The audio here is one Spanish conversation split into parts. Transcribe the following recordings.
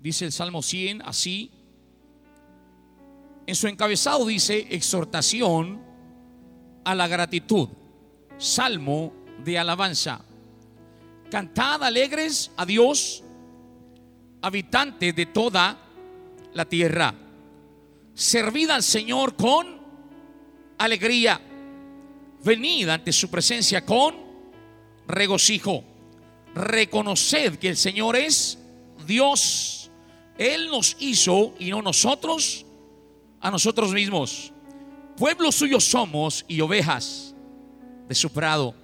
dice el Salmo 100 así. En su encabezado dice exhortación a la gratitud, salmo de alabanza. Cantad alegres a Dios, habitantes de toda la tierra. Servid al Señor con alegría. Venid ante su presencia con regocijo. Reconoced que el Señor es Dios. Él nos hizo y no nosotros a nosotros mismos. Pueblo suyo somos y ovejas de su prado.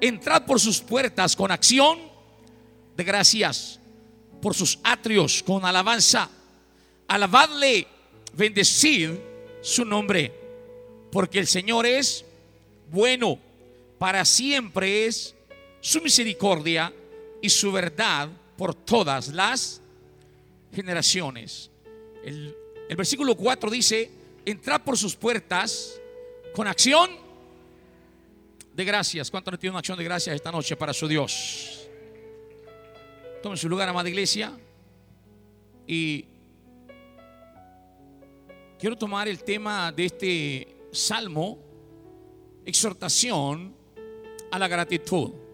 Entrad por sus puertas con acción de gracias, por sus atrios con alabanza. Alabadle, bendecid su nombre, porque el Señor es bueno, para siempre es su misericordia y su verdad por todas las generaciones. El, versículo 4 dice, entrad por sus puertas con acción de gracias. ¿Cuánto no tiene una acción de gracias esta noche para su Dios? Tome su lugar, amada iglesia. Y quiero tomar el tema de este salmo, exhortación a la gratitud.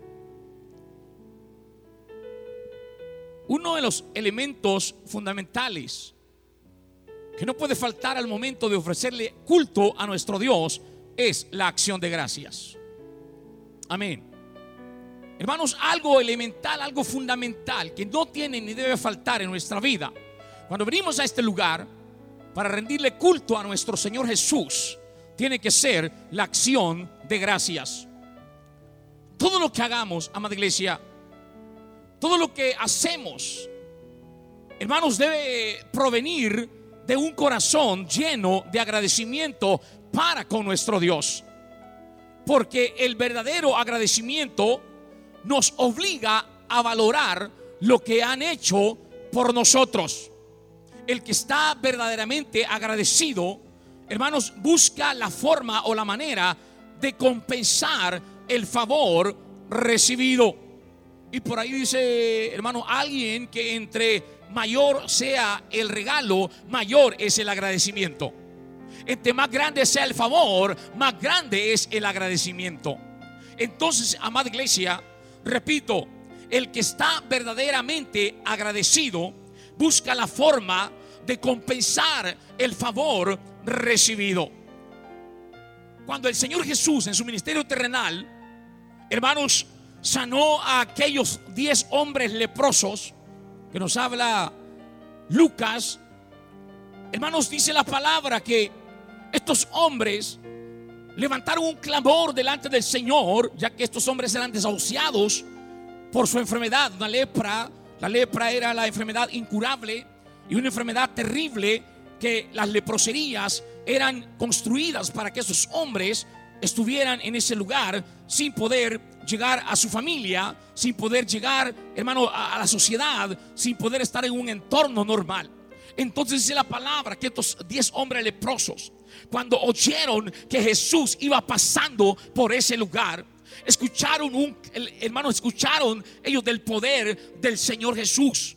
Uno de los elementos fundamentales que no puede faltar al momento de ofrecerle culto a nuestro Dios es la acción de gracias. Amén. Hermanos, algo elemental, algo fundamental que no tiene ni debe faltar en nuestra vida. Cuando venimos a este lugar para rendirle culto a nuestro Señor Jesús, tiene que ser la acción de gracias. Todo lo que hagamos, amada iglesia, todo lo que hacemos, hermanos, debe provenir de un corazón lleno de agradecimiento para con nuestro Dios. Porque el verdadero agradecimiento nos obliga a valorar lo que han hecho por nosotros. El que está verdaderamente agradecido, hermanos, busca la forma o la manera de compensar el favor recibido. Y por ahí dice, hermano, alguien que entre mayor sea el regalo, mayor es el agradecimiento. Entre más grande sea el favor, más grande es el agradecimiento. Entonces, amada iglesia, repito, el que está verdaderamente agradecido busca la forma de compensar el favor recibido. Cuando el Señor Jesús en su ministerio terrenal, hermanos, sanó a aquellos diez hombres leprosos que nos habla Lucas, hermanos, dice la palabra que estos hombres levantaron un clamor delante del Señor, ya que estos hombres eran desahuciados por su enfermedad, una lepra. La lepra era la enfermedad incurable y una enfermedad terrible que las leproserías eran construidas para que esos hombres estuvieran en ese lugar sin poder llegar a su familia, sin poder llegar, hermano, a, la sociedad, sin poder estar en un entorno normal. Entonces dice la palabra que estos diez hombres leprosos, cuando oyeron que Jesús iba pasando por ese lugar, escucharon un, hermano, escucharon ellos del poder del Señor Jesús.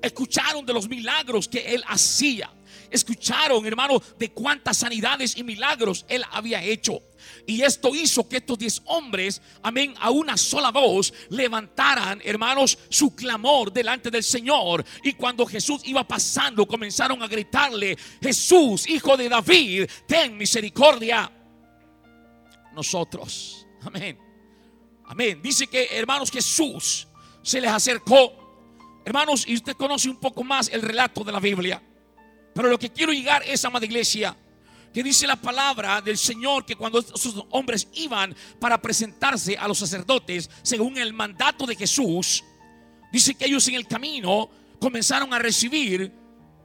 Escucharon de los milagros que él hacía. Escucharon, hermano, de cuántas sanidades y milagros él había hecho. Y esto hizo que estos diez hombres, amén, a una sola voz levantaran, hermanos, su clamor delante del Señor. Y cuando Jesús iba pasando, comenzaron a gritarle, Jesús, hijo de David, ten misericordia. Nosotros, amén. Amén. Dice que, hermanos, Jesús se les acercó. Hermanos, y usted conoce un poco más el relato de la Biblia. Pero lo que quiero llegar es, amada iglesia, que dice la palabra del Señor que cuando esos hombres iban para presentarse a los sacerdotes, según el mandato de Jesús, dice que ellos en el camino comenzaron a recibir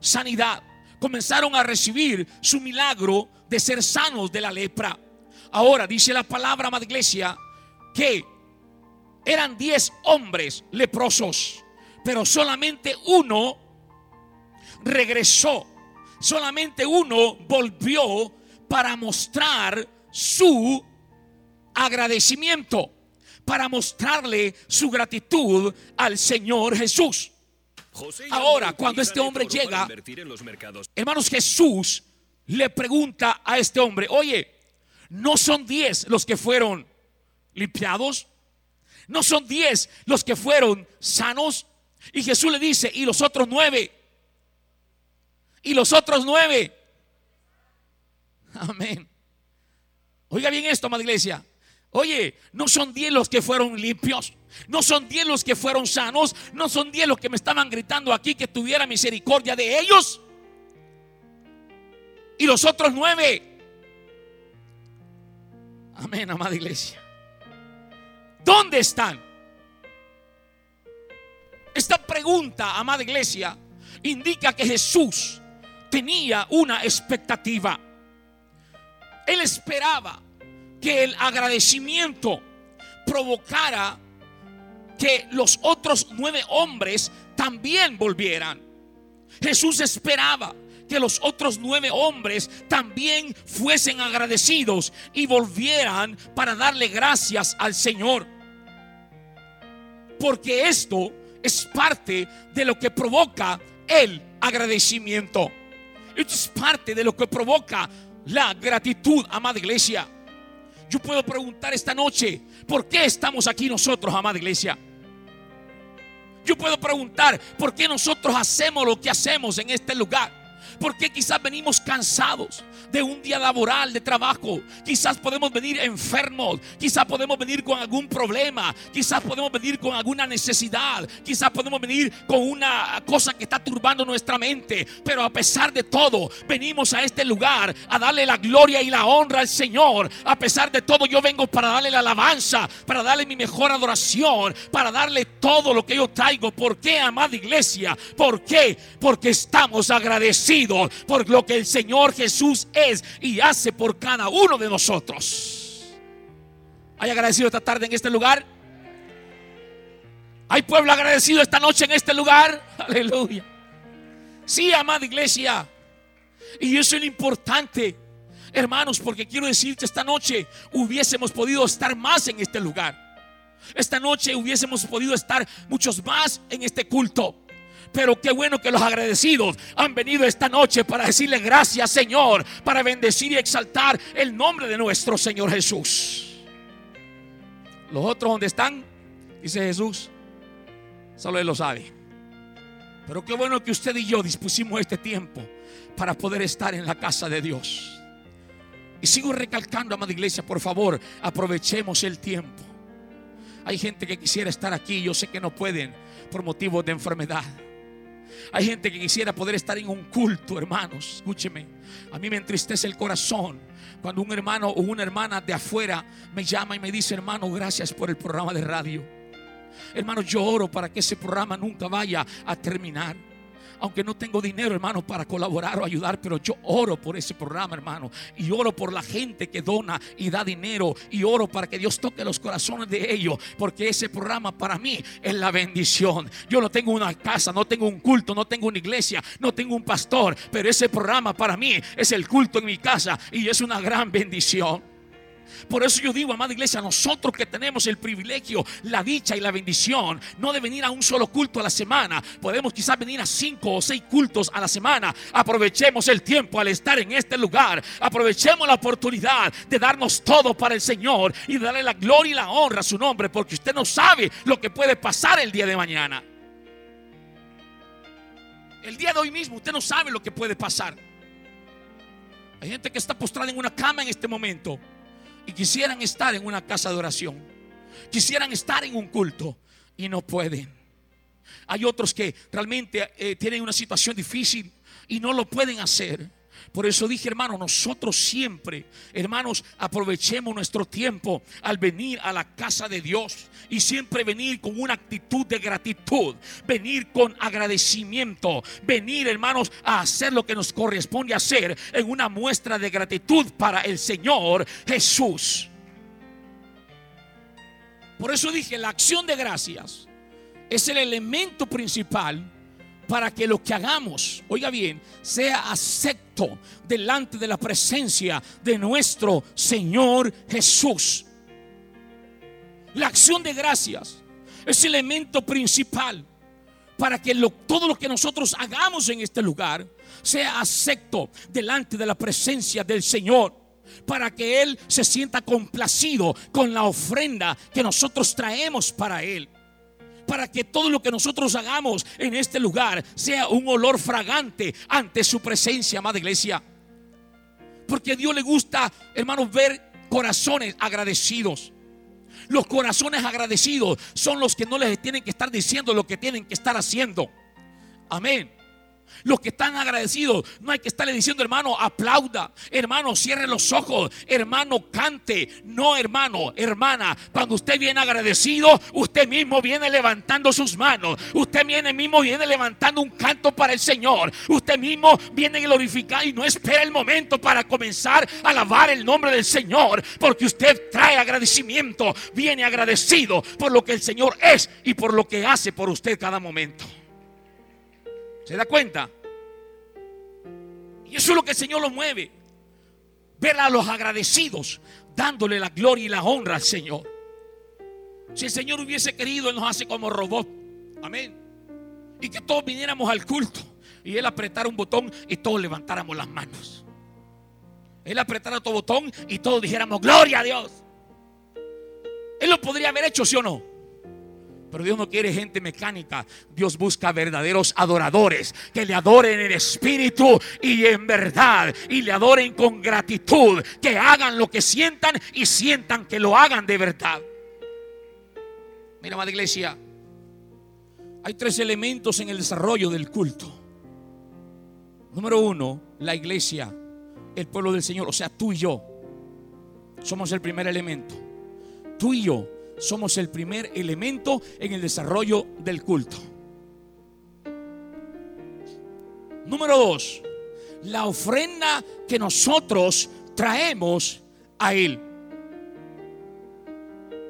sanidad, comenzaron a recibir su milagro de ser sanos de la lepra. Ahora dice la palabra, amada iglesia, que eran diez hombres leprosos, pero solamente uno regresó solamente uno volvió para mostrar su agradecimiento, para mostrarle su gratitud al Señor Jesús. Ahora, cuando este hombre llega, hermanos, Jesús le pregunta a este hombre, oye, ¿no son diez los que fueron limpiados? ¿No son diez los que fueron sanos? Y Jesús le dice, ¿y los otros nueve? ¿Y los otros nueve? Amén. Oiga bien esto, amada iglesia. Oye, no son diez los que fueron limpios. No son diez los que fueron sanos. No son diez los que me estaban gritando aquí que tuviera misericordia de ellos. Y los otros nueve. Amén, amada iglesia. ¿Dónde están? Esta pregunta, amada iglesia, indica que Jesús tenía una expectativa. Él esperaba que el agradecimiento provocara que los otros nueve hombres también volvieran. Jesús esperaba que los otros nueve hombres también fuesen agradecidos y volvieran para darle gracias al Señor. Porque esto es parte de lo que provoca el agradecimiento. Esto es parte de lo que provoca la gratitud, amada iglesia. Yo puedo preguntar esta noche, ¿por qué estamos aquí nosotros, amada iglesia? Yo puedo preguntar, ¿por qué nosotros hacemos lo que hacemos en este lugar? Porque quizás venimos cansados de un día laboral, de trabajo. Quizás podemos venir enfermos. Quizás podemos venir con algún problema. Quizás podemos venir con alguna necesidad. Quizás podemos venir con una cosa que está turbando nuestra mente. Pero a pesar de todo, venimos a este lugar a darle la gloria y la honra al Señor. A pesar de todo, yo vengo para darle la alabanza, para darle mi mejor adoración, para darle todo lo que yo traigo. ¿Por qué, amada iglesia? ¿Por qué? Porque estamos agradecidos por lo que el Señor Jesús es y hace por cada uno de nosotros. ¿Hay agradecido esta tarde en este lugar? ¿Hay pueblo agradecido esta noche en este lugar? Aleluya. Sí, amada iglesia. Y eso es lo importante, hermanos, porque quiero decir que esta noche hubiésemos podido estar más en este lugar. Esta noche hubiésemos podido estar muchos más en este culto. Pero qué bueno que los agradecidos han venido esta noche para decirle gracias Señor, para bendecir y exaltar el nombre de nuestro Señor Jesús. Los otros donde están, dice Jesús, solo Él lo sabe. Pero qué bueno que usted y yo dispusimos este tiempo para poder estar en la casa de Dios. Y sigo recalcando, amada iglesia, por favor, aprovechemos el tiempo. Hay gente que quisiera estar aquí, yo sé que no pueden por motivos de enfermedad. Hay gente que quisiera poder estar en un culto, hermanos. Escúcheme. A mí me entristece el corazón cuando un hermano o una hermana de afuera me llama y me dice, hermano, gracias por el programa de radio. Hermano, yo oro para que ese programa nunca vaya a terminar aunque no tengo dinero, hermano, para colaborar o ayudar, pero yo oro por ese programa, hermano. Y oro por la gente que dona y da dinero. Y oro para que Dios toque los corazones de ellos. Porque ese programa para mí es la bendición. Yo no tengo una casa, no tengo un culto, no tengo una iglesia, no tengo un pastor. Pero ese programa para mí es el culto en mi casa. Y es una gran bendición. Por eso yo digo, amada iglesia, nosotros que tenemos el privilegio, la dicha y la bendición, no de venir a un solo culto a la semana, podemos quizás venir a cinco o seis cultos a la semana. Aprovechemos el tiempo al estar en este lugar. Aprovechemos la oportunidad de darnos todo para el Señor y darle la gloria y la honra a su nombre, porque usted no sabe lo que puede pasar el día de mañana. El día de hoy mismo usted no sabe lo que puede pasar. Hay gente que está postrada en una cama en este momento y quisieran estar en una casa de oración, quisieran estar en un culto y no pueden. Hay otros que realmente eh, tienen una situación difícil y no lo pueden hacer. Por eso dije, hermano, nosotros siempre, hermanos, aprovechemos nuestro tiempo al venir a la casa de Dios y siempre venir con una actitud de gratitud, venir con agradecimiento, venir, hermanos, a hacer lo que nos corresponde hacer en una muestra de gratitud para el Señor Jesús. Por eso dije, la acción de gracias es el elemento principal para que lo que hagamos, oiga bien, sea acepto delante de la presencia de nuestro Señor Jesús. La acción de gracias es el elemento principal para que todo lo que nosotros hagamos en este lugar sea acepto delante de la presencia del Señor para que Él se sienta complacido con la ofrenda que nosotros traemos para Él. Para que todo lo que nosotros hagamos en este lugar sea un olor fragante ante su presencia, amada iglesia. Porque a Dios le gusta, hermanos, ver corazones agradecidos. Los corazones agradecidos son los que no les tienen que estar diciendo lo que tienen que estar haciendo. Amén. Los que están agradecidos, no hay que estarle diciendo, hermano, aplauda, hermano, cierre los ojos, hermano, cante. No, hermano, hermana, cuando usted viene agradecido, usted mismo viene levantando sus manos. Usted viene mismo viene levantando un canto para el Señor. Usted mismo viene glorificar y no espera el momento para comenzar a alabar el nombre del Señor, porque usted trae agradecimiento, viene agradecido por lo que el Señor es y por lo que hace por usted cada momento. ¿Se da cuenta? Y eso es lo que el Señor lo mueve. Ver a los agradecidos dándole la gloria y la honra al Señor. Si el Señor hubiese querido, Él nos hace como robot. Amén. Y que todos viniéramos al culto y Él apretara un botón y todos levantáramos las manos. Él apretara otro botón y todos dijéramos, gloria a Dios. Él lo podría haber hecho, ¿sí o no? Pero Dios no quiere gente mecánica. Dios busca verdaderos adoradores que le adoren en espíritu y en verdad. Y le adoren con gratitud. Que hagan lo que sientan y sientan que lo hagan de verdad. Mira, amada iglesia. Hay tres elementos en el desarrollo del culto. Número uno, la iglesia, el pueblo del Señor, o sea, tú y yo. Somos el primer elemento. Tú y yo somos el primer elemento en el desarrollo del culto. Número dos, la ofrenda que nosotros traemos a Él.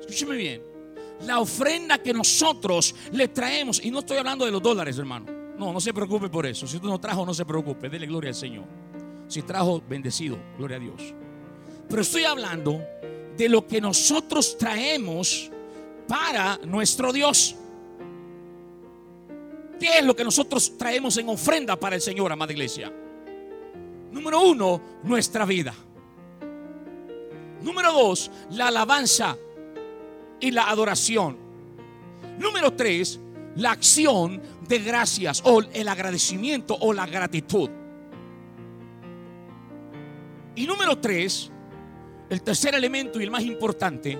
Escúcheme bien. La ofrenda que nosotros le traemos, y no estoy hablando de los dólares, hermano. No, no se preocupe por eso. Si usted no trajo, no se preocupe. Dele gloria al Señor. Si trajo, bendecido. Gloria a Dios. Pero estoy hablando de lo que nosotros traemos para nuestro Dios. ¿Qué es lo que nosotros traemos en ofrenda para el Señor, amada iglesia? Número uno, nuestra vida. Número dos, la alabanza y la adoración. Número tres, la acción de gracias o el agradecimiento o la gratitud. Y número tres, el tercer elemento y el más importante,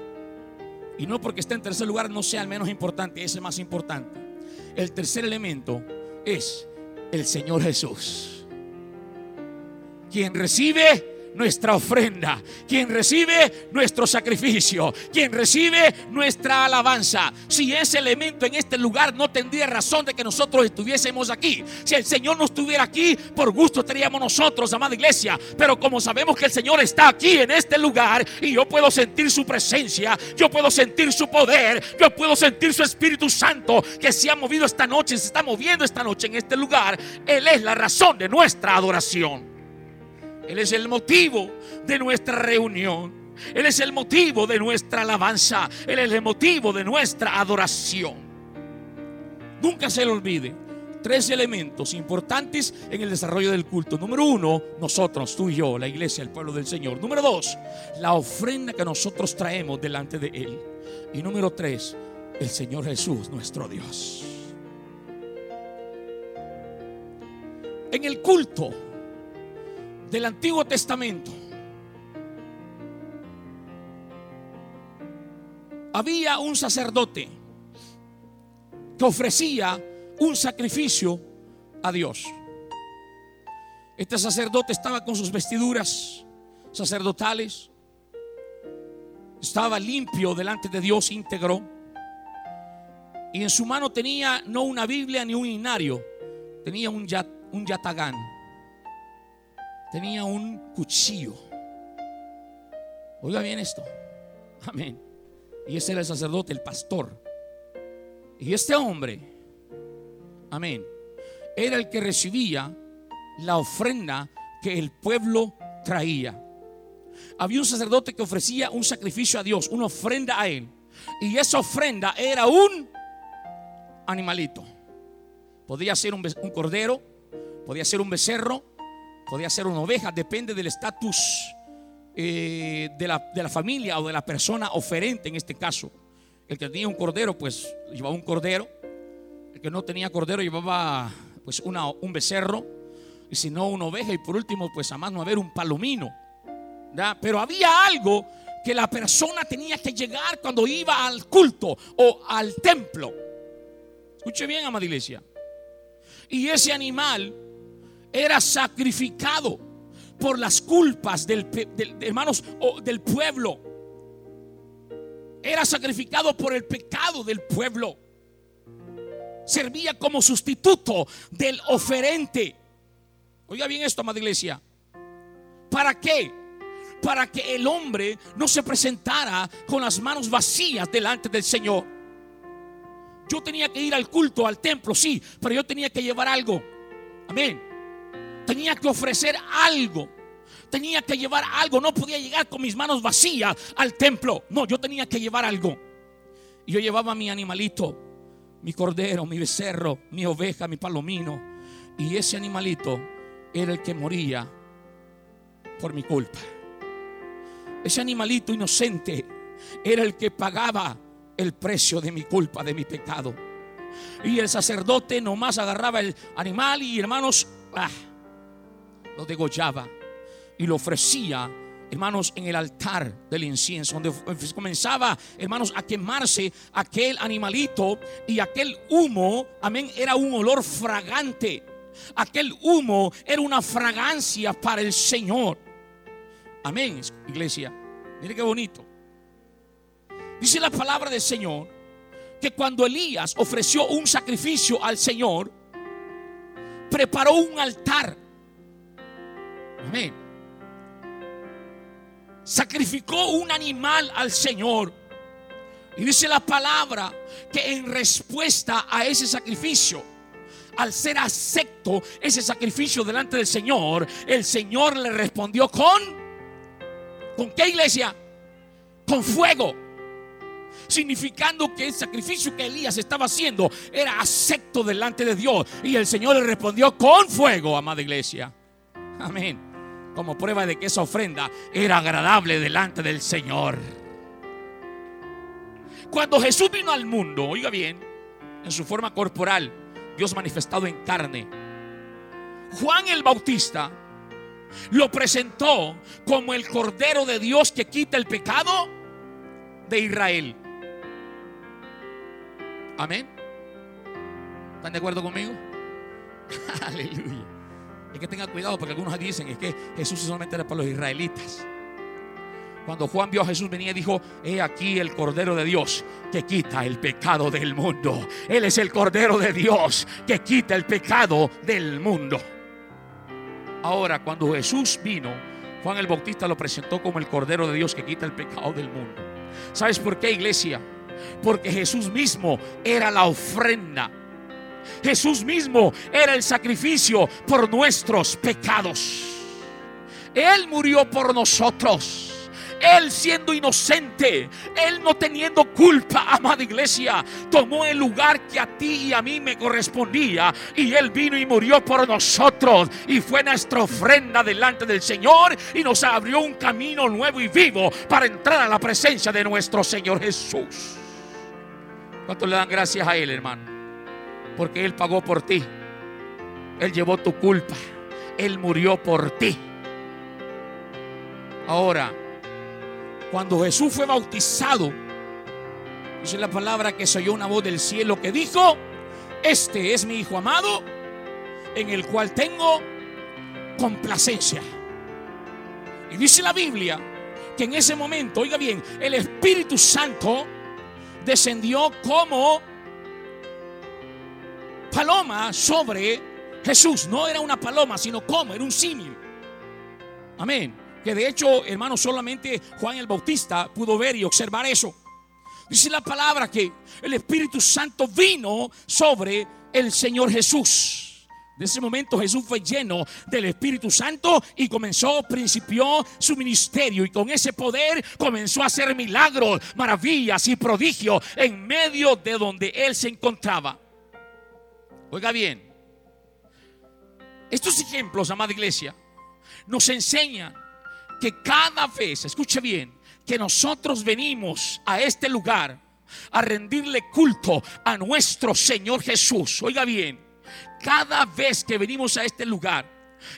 y no porque esté en tercer lugar no sea el menos importante, es el más importante. El tercer elemento es el Señor Jesús. Quien recibe nuestra ofrenda, quien recibe nuestro sacrificio, quien recibe nuestra alabanza. Si ese elemento en este lugar no tendría razón de que nosotros estuviésemos aquí. Si el Señor no estuviera aquí, por gusto estaríamos nosotros, amada iglesia. Pero como sabemos que el Señor está aquí en este lugar y yo puedo sentir su presencia, yo puedo sentir su poder, yo puedo sentir su Espíritu Santo que se ha movido esta noche, se está moviendo esta noche en este lugar. Él es la razón de nuestra adoración. Él es el motivo de nuestra reunión. Él es el motivo de nuestra alabanza. Él es el motivo de nuestra adoración. Nunca se le olvide. Tres elementos importantes en el desarrollo del culto. Número uno, nosotros, tú y yo, la iglesia, el pueblo del Señor. Número dos, la ofrenda que nosotros traemos delante de Él. Y número tres, el Señor Jesús, nuestro Dios. En el culto del Antiguo Testamento. Había un sacerdote que ofrecía un sacrificio a Dios. Este sacerdote estaba con sus vestiduras sacerdotales, estaba limpio delante de Dios íntegro, y en su mano tenía no una Biblia ni un inario, tenía un, un yatagán tenía un cuchillo. Oiga bien esto. Amén. Y ese era el sacerdote, el pastor. Y este hombre, amén, era el que recibía la ofrenda que el pueblo traía. Había un sacerdote que ofrecía un sacrificio a Dios, una ofrenda a él. Y esa ofrenda era un animalito. Podía ser un, cordero, podía ser un becerro, podía ser una oveja, depende del estatus eh, de, la, de la familia o de la persona oferente en este caso. El que tenía un cordero, pues llevaba un cordero. El que no tenía cordero llevaba pues una, un becerro. Y si no, una oveja. Y por último, pues a más no haber un palomino. Pero había algo que la persona tenía que llegar cuando iba al culto o al templo. Escuche bien, amada iglesia. Y ese animal era sacrificado por las culpas del, hermanos o del pueblo. Era sacrificado por el pecado del pueblo. Servía como sustituto del oferente. Oiga bien esto, amada iglesia. ¿Para qué? para que el hombre no se presentara con las manos vacías delante del Señor. Yo tenía que ir al culto, al templo, sí, pero yo tenía que llevar algo. Amén. Tenía que ofrecer algo. Tenía que llevar algo. No podía llegar con mis manos vacías al templo. No, yo tenía que llevar algo. Y yo llevaba mi animalito, mi cordero, mi becerro, mi oveja, mi palomino. Y ese animalito era el que moría por mi culpa. Ese animalito inocente era el que pagaba el precio de mi culpa, de mi pecado. Y el sacerdote nomás agarraba el animal y hermanos, ah, lo degollaba y lo ofrecía, hermanos, en el altar del incienso, donde comenzaba, hermanos, a quemarse aquel animalito y aquel humo, amén, era un olor fragante. Aquel humo era una fragancia para el Señor. Amén, iglesia. Mire qué bonito. Dice la palabra del Señor que cuando Elías ofreció un sacrificio al Señor, preparó un altar. Amén. Sacrificó un animal al Señor. Y dice la palabra que en respuesta a ese sacrificio, al ser acepto ese sacrificio delante del Señor, el Señor le respondió con ¿Con qué iglesia? Con fuego. Significando que el sacrificio que Elías estaba haciendo era acepto delante de Dios. Y el Señor le respondió con fuego, amada iglesia. Amén. Como prueba de que esa ofrenda era agradable delante del Señor. Cuando Jesús vino al mundo, oiga bien, en su forma corporal, Dios manifestado en carne. Juan el Bautista lo presentó como el Cordero de Dios que quita el pecado de Israel. Amén. ¿Están de acuerdo conmigo? Aleluya. Es que tenga cuidado porque algunos dicen es que Jesús solamente era para los israelitas. Cuando Juan vio a Jesús venía dijo, he aquí el Cordero de Dios que quita el pecado del mundo. Él es el Cordero de Dios que quita el pecado del mundo. Ahora, cuando Jesús vino, Juan el Bautista lo presentó como el Cordero de Dios que quita el pecado del mundo. ¿Sabes por qué, iglesia? Porque Jesús mismo era la ofrenda. Jesús mismo era el sacrificio por nuestros pecados. Él murió por nosotros. Él siendo inocente, Él no teniendo culpa, amada iglesia, tomó el lugar que a ti y a mí me correspondía y Él vino y murió por nosotros y fue nuestra ofrenda delante del Señor y nos abrió un camino nuevo y vivo para entrar a la presencia de nuestro Señor Jesús. ¿Cuánto le dan gracias a Él, hermano? Porque Él pagó por ti. Él llevó tu culpa. Él murió por ti. Ahora, cuando Jesús fue bautizado, dice la palabra que se oyó una voz del cielo que dijo, este es mi Hijo amado, en el cual tengo complacencia. Y dice la Biblia que en ese momento, oiga bien, el Espíritu Santo descendió como paloma sobre Jesús. No era una paloma, sino como, era un simio. Amén. Que de hecho, hermano, solamente Juan el Bautista pudo ver y observar eso. Dice la palabra que el Espíritu Santo vino sobre el Señor Jesús. De ese momento Jesús fue lleno del Espíritu Santo y comenzó, principió su ministerio y con ese poder comenzó a hacer milagros, maravillas y prodigios en medio de donde él se encontraba. Oiga bien, estos ejemplos, amada iglesia, nos enseñan que cada vez, escuche bien, que nosotros venimos a este lugar a rendirle culto a nuestro Señor Jesús. Oiga bien, cada vez que venimos a este lugar,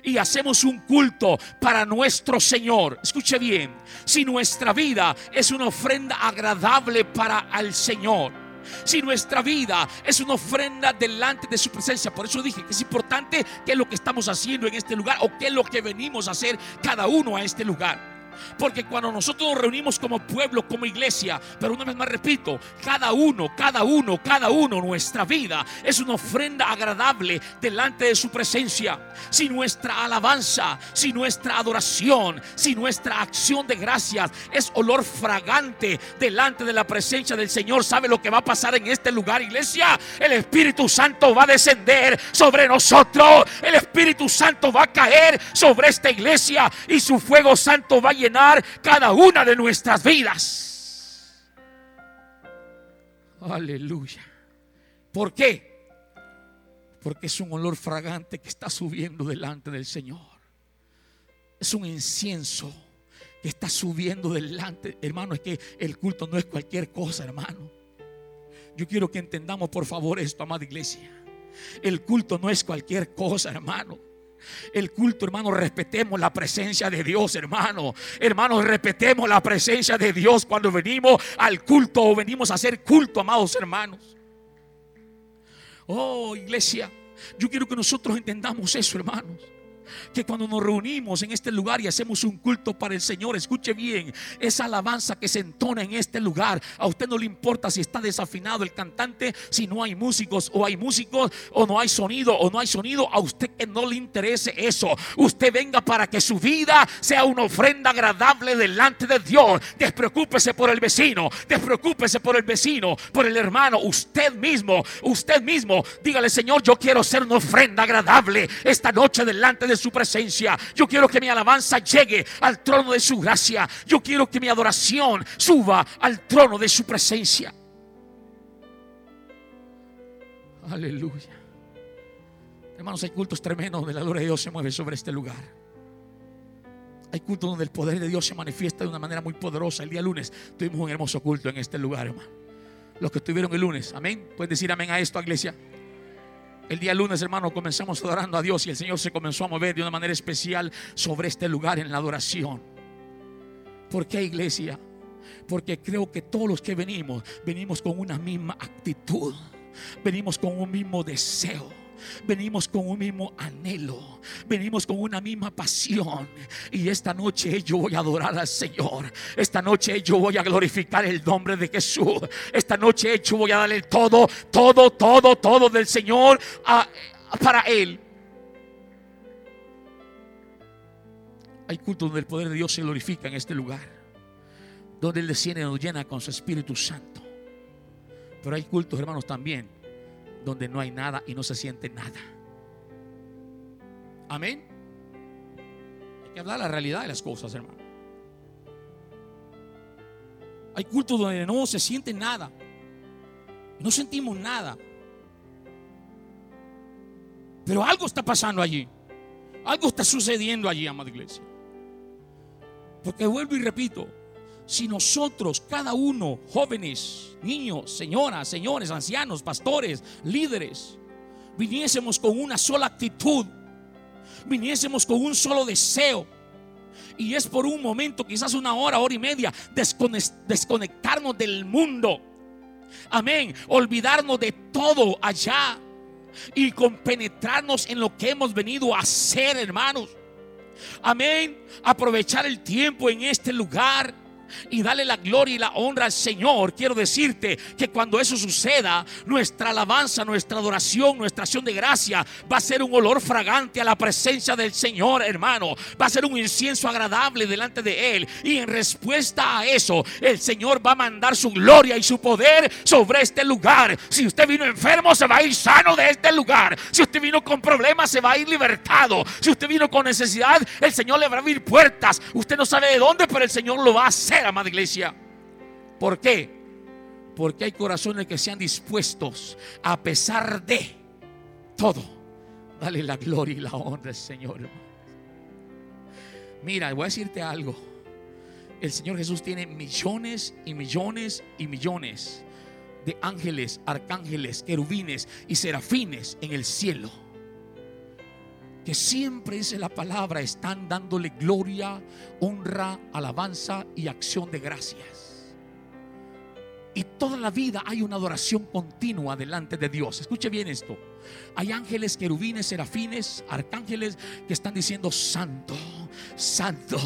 y hacemos un culto para nuestro Señor. Escuche bien, si nuestra vida es una ofrenda agradable para el Señor, si nuestra vida es una ofrenda delante de su presencia. Por eso dije que es importante qué es lo que estamos haciendo en este lugar o qué es lo que venimos a hacer cada uno a este lugar. Porque cuando nosotros nos reunimos como pueblo, como iglesia, pero una vez más repito, cada uno, cada uno, cada uno, nuestra vida es una ofrenda agradable delante de su presencia. Si nuestra alabanza, si nuestra adoración, si nuestra acción de gracias es olor fragante delante de la presencia del Señor, ¿sabe lo que va a pasar en este lugar, iglesia? El Espíritu Santo va a descender sobre nosotros. El Espíritu Santo va a caer sobre esta iglesia y su fuego santo va a llenar cada una de nuestras vidas. Aleluya. ¿Por qué? Porque es un olor fragante que está subiendo delante del Señor. Es un incienso que está subiendo delante. Hermano, es que el culto no es cualquier cosa, hermano. Yo quiero que entendamos, por favor, esto, amada iglesia. El culto no es cualquier cosa, hermano. El culto, hermano, respetemos la presencia de Dios, hermano. Hermano, respetemos la presencia de Dios cuando venimos al culto o venimos a hacer culto, amados hermanos. Oh, iglesia, yo quiero que nosotros entendamos eso, hermanos que cuando nos reunimos en este lugar y hacemos un culto para el Señor, escuche bien, esa alabanza que se entona en este lugar, a usted no le importa si está desafinado el cantante, si no hay músicos o hay músicos o no hay sonido o no hay sonido, a usted que no le interese eso. Usted venga para que su vida sea una ofrenda agradable delante de Dios. Despreocúpese por el vecino, despreocúpese por el vecino, por el hermano, usted mismo, usted mismo, dígale, Señor, yo quiero ser una ofrenda agradable esta noche delante de su presencia. Yo quiero que mi alabanza llegue al trono de su gracia. Yo quiero que mi adoración suba al trono de su presencia. Aleluya. Hermanos, hay cultos tremendos donde la gloria de Dios se mueve sobre este lugar. Hay cultos donde el poder de Dios se manifiesta de una manera muy poderosa. El día lunes tuvimos un hermoso culto en este lugar, hermano. Los que estuvieron el lunes, amén. Puedes decir amén a esto, iglesia. El día lunes, hermano, comenzamos adorando a Dios y el Señor se comenzó a mover de una manera especial sobre este lugar en la adoración. ¿Por qué, iglesia? Porque creo que todos los que venimos, venimos con una misma actitud, venimos con un mismo deseo venimos con un mismo anhelo, venimos con una misma pasión. Y esta noche yo voy a adorar al Señor. Esta noche yo voy a glorificar el nombre de Jesús. Esta noche yo voy a darle todo, todo, todo, todo del Señor para Él. Hay cultos donde el poder de Dios se glorifica en este lugar. Donde Él desciende y nos llena con su Espíritu Santo. Pero hay cultos, hermanos, también donde no hay nada y no se siente nada. Amén. Hay que hablar la realidad de las cosas, hermano. Hay cultos donde no se siente nada. No sentimos nada. Pero algo está pasando allí. Algo está sucediendo allí, amada iglesia. Porque vuelvo y repito, si nosotros, cada uno, jóvenes, niños, señoras, señores, ancianos, pastores, líderes, viniésemos con una sola actitud, viniésemos con un solo deseo, y es por un momento, quizás una hora, hora y media, desconectarnos del mundo. Amén. Olvidarnos de todo allá y compenetrarnos en lo que hemos venido a hacer, hermanos. Amén. Aprovechar el tiempo en este lugar y dale la gloria y la honra al Señor, quiero decirte que cuando eso suceda, nuestra alabanza, nuestra adoración, nuestra acción de gracia va a ser un olor fragante a la presencia del Señor, hermano. Va a ser un incienso agradable delante de Él. Y en respuesta a eso, el Señor va a mandar su gloria y su poder sobre este lugar. Si usted vino enfermo, se va a ir sano de este lugar. Si usted vino con problemas, se va a ir libertado. Si usted vino con necesidad, el Señor le va a abrir puertas. Usted no sabe de dónde, pero el Señor lo va a hacer amada iglesia. ¿Por qué? Porque hay corazones que sean dispuestos, a pesar de, todo, dale la gloria y la honra al Señor. Mira, voy a decirte algo. El Señor Jesús tiene millones y millones y millones de ángeles, arcángeles, querubines y serafines en el cielo. Que siempre dice la palabra, están dándole gloria, honra, alabanza y acción de gracias. Y toda la vida hay una adoración continua delante de Dios. Escuche bien esto. Hay ángeles, querubines, serafines, arcángeles que están diciendo santo, santo,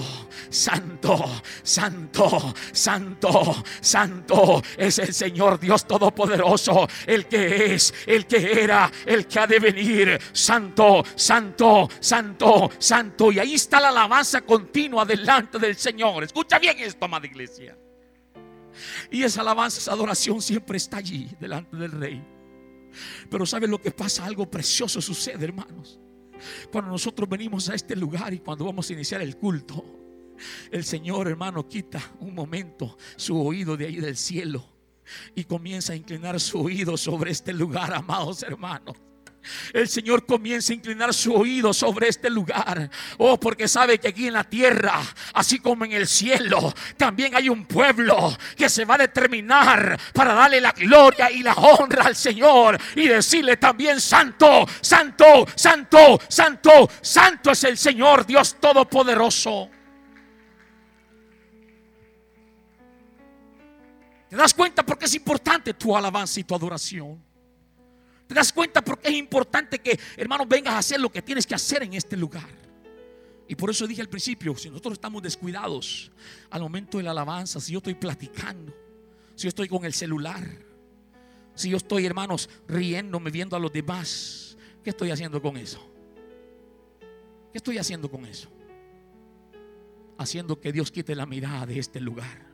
santo, santo, santo, santo. Es el Señor Dios Todopoderoso, el que es, el que era, el que ha de venir. Santo, santo, santo, santo. Y ahí está la alabanza continua delante del Señor. Escucha bien esto, amada iglesia. Y esa alabanza, esa adoración siempre está allí delante del rey. Pero ¿sabe lo que pasa? Algo precioso sucede, hermanos. Cuando nosotros venimos a este lugar y cuando vamos a iniciar el culto, el Señor, hermano, quita un momento su oído de ahí del cielo y comienza a inclinar su oído sobre este lugar, amados hermanos el Señor comienza a inclinar su oído sobre este lugar. Oh, porque sabe que aquí en la tierra, así como en el cielo, también hay un pueblo que se va a determinar para darle la gloria y la honra al Señor y decirle también santo, santo, santo, santo, santo es el Señor Dios Todopoderoso. ¿Te das cuenta por qué es importante tu alabanza y tu adoración? ¿Te das cuenta porque es importante que, hermanos, vengas a hacer lo que tienes que hacer en este lugar? Y por eso dije al principio, si nosotros estamos descuidados al momento de la alabanza, si yo estoy platicando, si yo estoy con el celular, si yo estoy, hermanos, riéndome, viendo a los demás, ¿qué estoy haciendo con eso? ¿Qué estoy haciendo con eso? Haciendo que Dios quite la mirada de este lugar.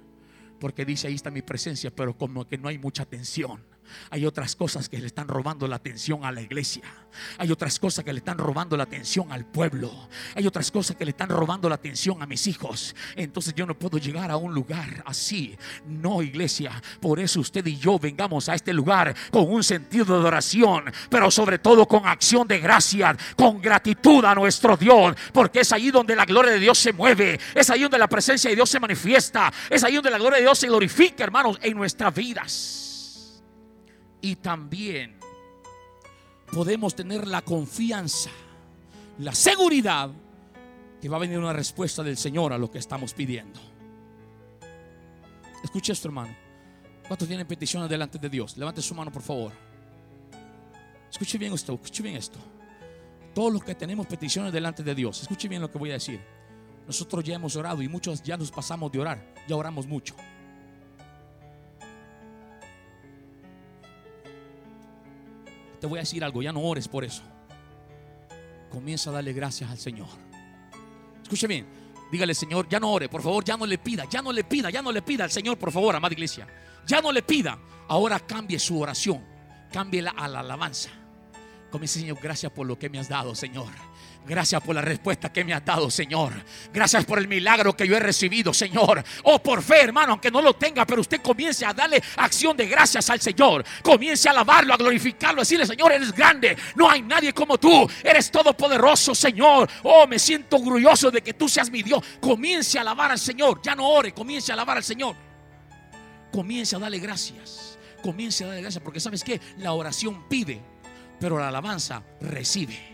Porque dice, ahí está mi presencia, pero como que no hay mucha atención. Hay otras cosas que le están robando la atención a la iglesia. Hay otras cosas que le están robando la atención al pueblo. Hay otras cosas que le están robando la atención a mis hijos. Entonces yo no puedo llegar a un lugar así. No, iglesia. Por eso usted y yo vengamos a este lugar con un sentido de adoración, pero sobre todo con acción de gracia, con gratitud a nuestro Dios. Porque es ahí donde la gloria de Dios se mueve. Es ahí donde la presencia de Dios se manifiesta. Es ahí donde la gloria de Dios se glorifica, hermanos, en nuestras vidas y también podemos tener la confianza, la seguridad que va a venir una respuesta del Señor a lo que estamos pidiendo. Escuche esto, hermano. ¿Cuántos tienen peticiones delante de Dios? Levante su mano, por favor. Escuche bien esto, escuche bien esto. Todos los que tenemos peticiones delante de Dios, escuche bien lo que voy a decir. Nosotros ya hemos orado y muchos ya nos pasamos de orar, ya oramos mucho. Te voy a decir algo, ya no ores por eso. Comienza a darle gracias al Señor. Escuche bien, dígale Señor, ya no ore, por favor, ya no le pida, ya no le pida, ya no le pida al Señor, por favor, amada iglesia. Ya no le pida. Ahora cambie su oración, cámbiela a la alabanza. Comience, Señor, gracias por lo que me has dado, Señor. Gracias por la respuesta que me has dado, Señor. Gracias por el milagro que yo he recibido, Señor. Oh, por fe, hermano, aunque no lo tenga, pero usted comience a darle acción de gracias al Señor. Comience a alabarlo, a glorificarlo, a decirle, Señor, eres grande. No hay nadie como tú. Eres todopoderoso, Señor. Oh, me siento orgulloso de que tú seas mi Dios. Comience a alabar al Señor. Ya no ore, comience a alabar al Señor. Comience a darle gracias. Comience a darle gracias, porque sabes que la oración pide, pero la alabanza recibe.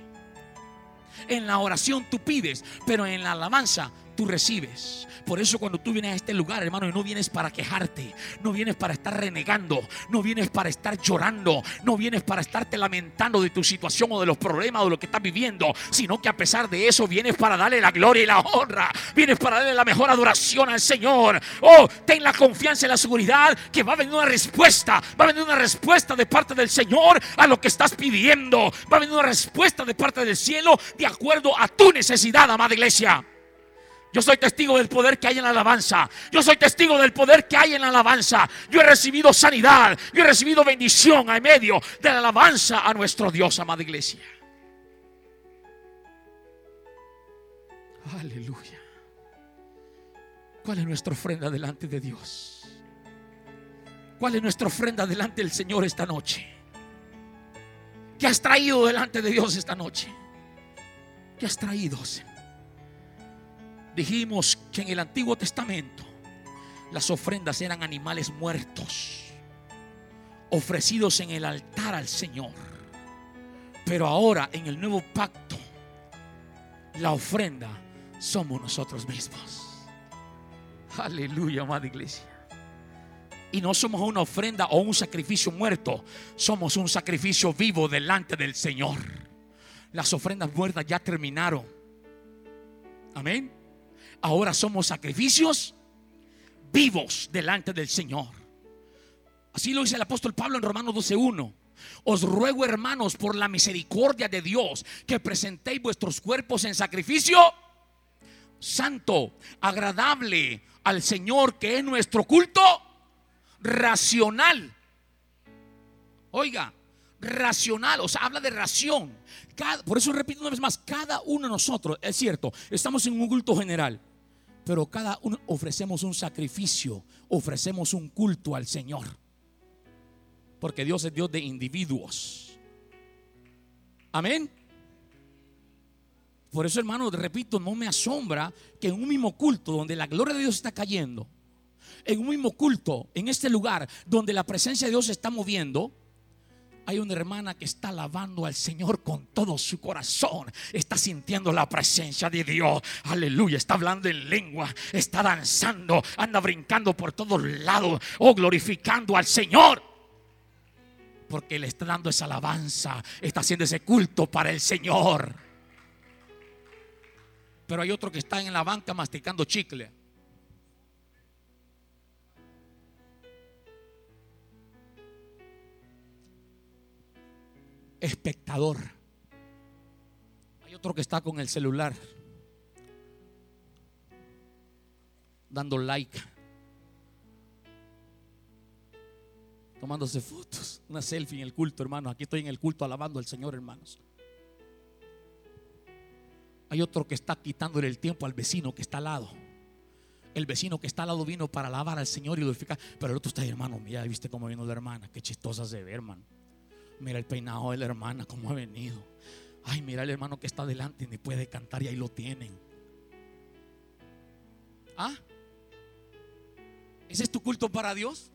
En la oración tú pides, pero en la alabanza tú recibes. Por eso cuando tú vienes a este lugar, hermano, y no vienes para quejarte, no vienes para estar renegando, no vienes para estar llorando, no vienes para estarte lamentando de tu situación o de los problemas o de lo que estás viviendo, sino que a pesar de eso vienes para darle la gloria y la honra, vienes para darle la mejor adoración al Señor. Oh, ten la confianza y la seguridad que va a venir una respuesta, va a venir una respuesta de parte del Señor a lo que estás pidiendo, va a venir una respuesta de parte del cielo de acuerdo a tu necesidad, amada iglesia. Yo soy testigo del poder que hay en la alabanza. Yo soy testigo del poder que hay en la alabanza. Yo he recibido sanidad. Yo he recibido bendición en medio de la alabanza a nuestro Dios, amada iglesia. Aleluya. ¿Cuál es nuestra ofrenda delante de Dios? ¿Cuál es nuestra ofrenda delante del Señor esta noche? ¿Qué has traído delante de Dios esta noche? ¿Qué has traído? Dijimos que en el Antiguo Testamento las ofrendas eran animales muertos, ofrecidos en el altar al Señor. Pero ahora en el nuevo pacto, la ofrenda somos nosotros mismos. Aleluya, amada iglesia. Y no somos una ofrenda o un sacrificio muerto, somos un sacrificio vivo delante del Señor. Las ofrendas muertas ya terminaron. Amén. Ahora somos sacrificios vivos delante del Señor. Así lo dice el apóstol Pablo en Romanos 12:1. Os ruego, hermanos, por la misericordia de Dios, que presentéis vuestros cuerpos en sacrificio santo, agradable al Señor, que es nuestro culto racional. Oiga, racional, o sea, habla de ración. por eso repito una vez más, cada uno de nosotros, es cierto, estamos en un culto general, pero cada uno ofrecemos un sacrificio, ofrecemos un culto al Señor. Porque Dios es Dios de individuos. Amén. Por eso, hermano, repito, no me asombra que en un mismo culto donde la gloria de Dios está cayendo, en un mismo culto, en este lugar donde la presencia de Dios se está moviendo, hay una hermana que está alabando al Señor con todo su corazón. Está sintiendo la presencia de Dios. Aleluya. Está hablando en lengua. Está danzando. Anda brincando por todos lados. Oh, glorificando al Señor. Porque le está dando esa alabanza. Está haciendo ese culto para el Señor. Pero hay otro que está en la banca masticando chicle. Espectador. Hay otro que está con el celular dando like, tomándose fotos, una selfie en el culto, hermanos. Aquí estoy en el culto alabando al Señor, hermanos. Hay otro que está quitándole el tiempo al vecino que está al lado. El vecino que está al lado vino para alabar al Señor y glorificar. Pero el otro está ahí, hermano. Mira, viste cómo vino la hermana. Qué chistosa se ve, hermano. Mira el peinado de la hermana, cómo ha venido. Ay, mira el hermano que está delante ni puede cantar y ahí lo tienen. ¿Ah? ¿Ese es tu culto para Dios?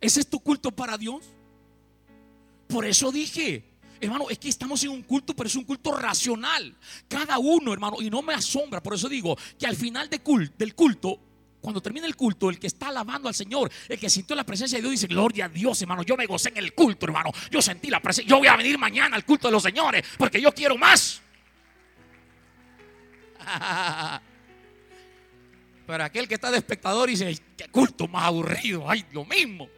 ¿Ese es tu culto para Dios? Por eso dije, hermano, es que estamos en un culto, pero es un culto racional. Cada uno, hermano, y no me asombra, por eso digo que al final de del culto cuando termina el culto, el que está alabando al Señor, el que sintió la presencia de Dios, dice, gloria a Dios, hermano, yo me gocé en el culto, hermano. Yo sentí la presencia. Yo voy a venir mañana al culto de los señores, porque yo quiero más. Pero aquel que está de espectador dice, qué culto más aburrido, ay, lo mismo.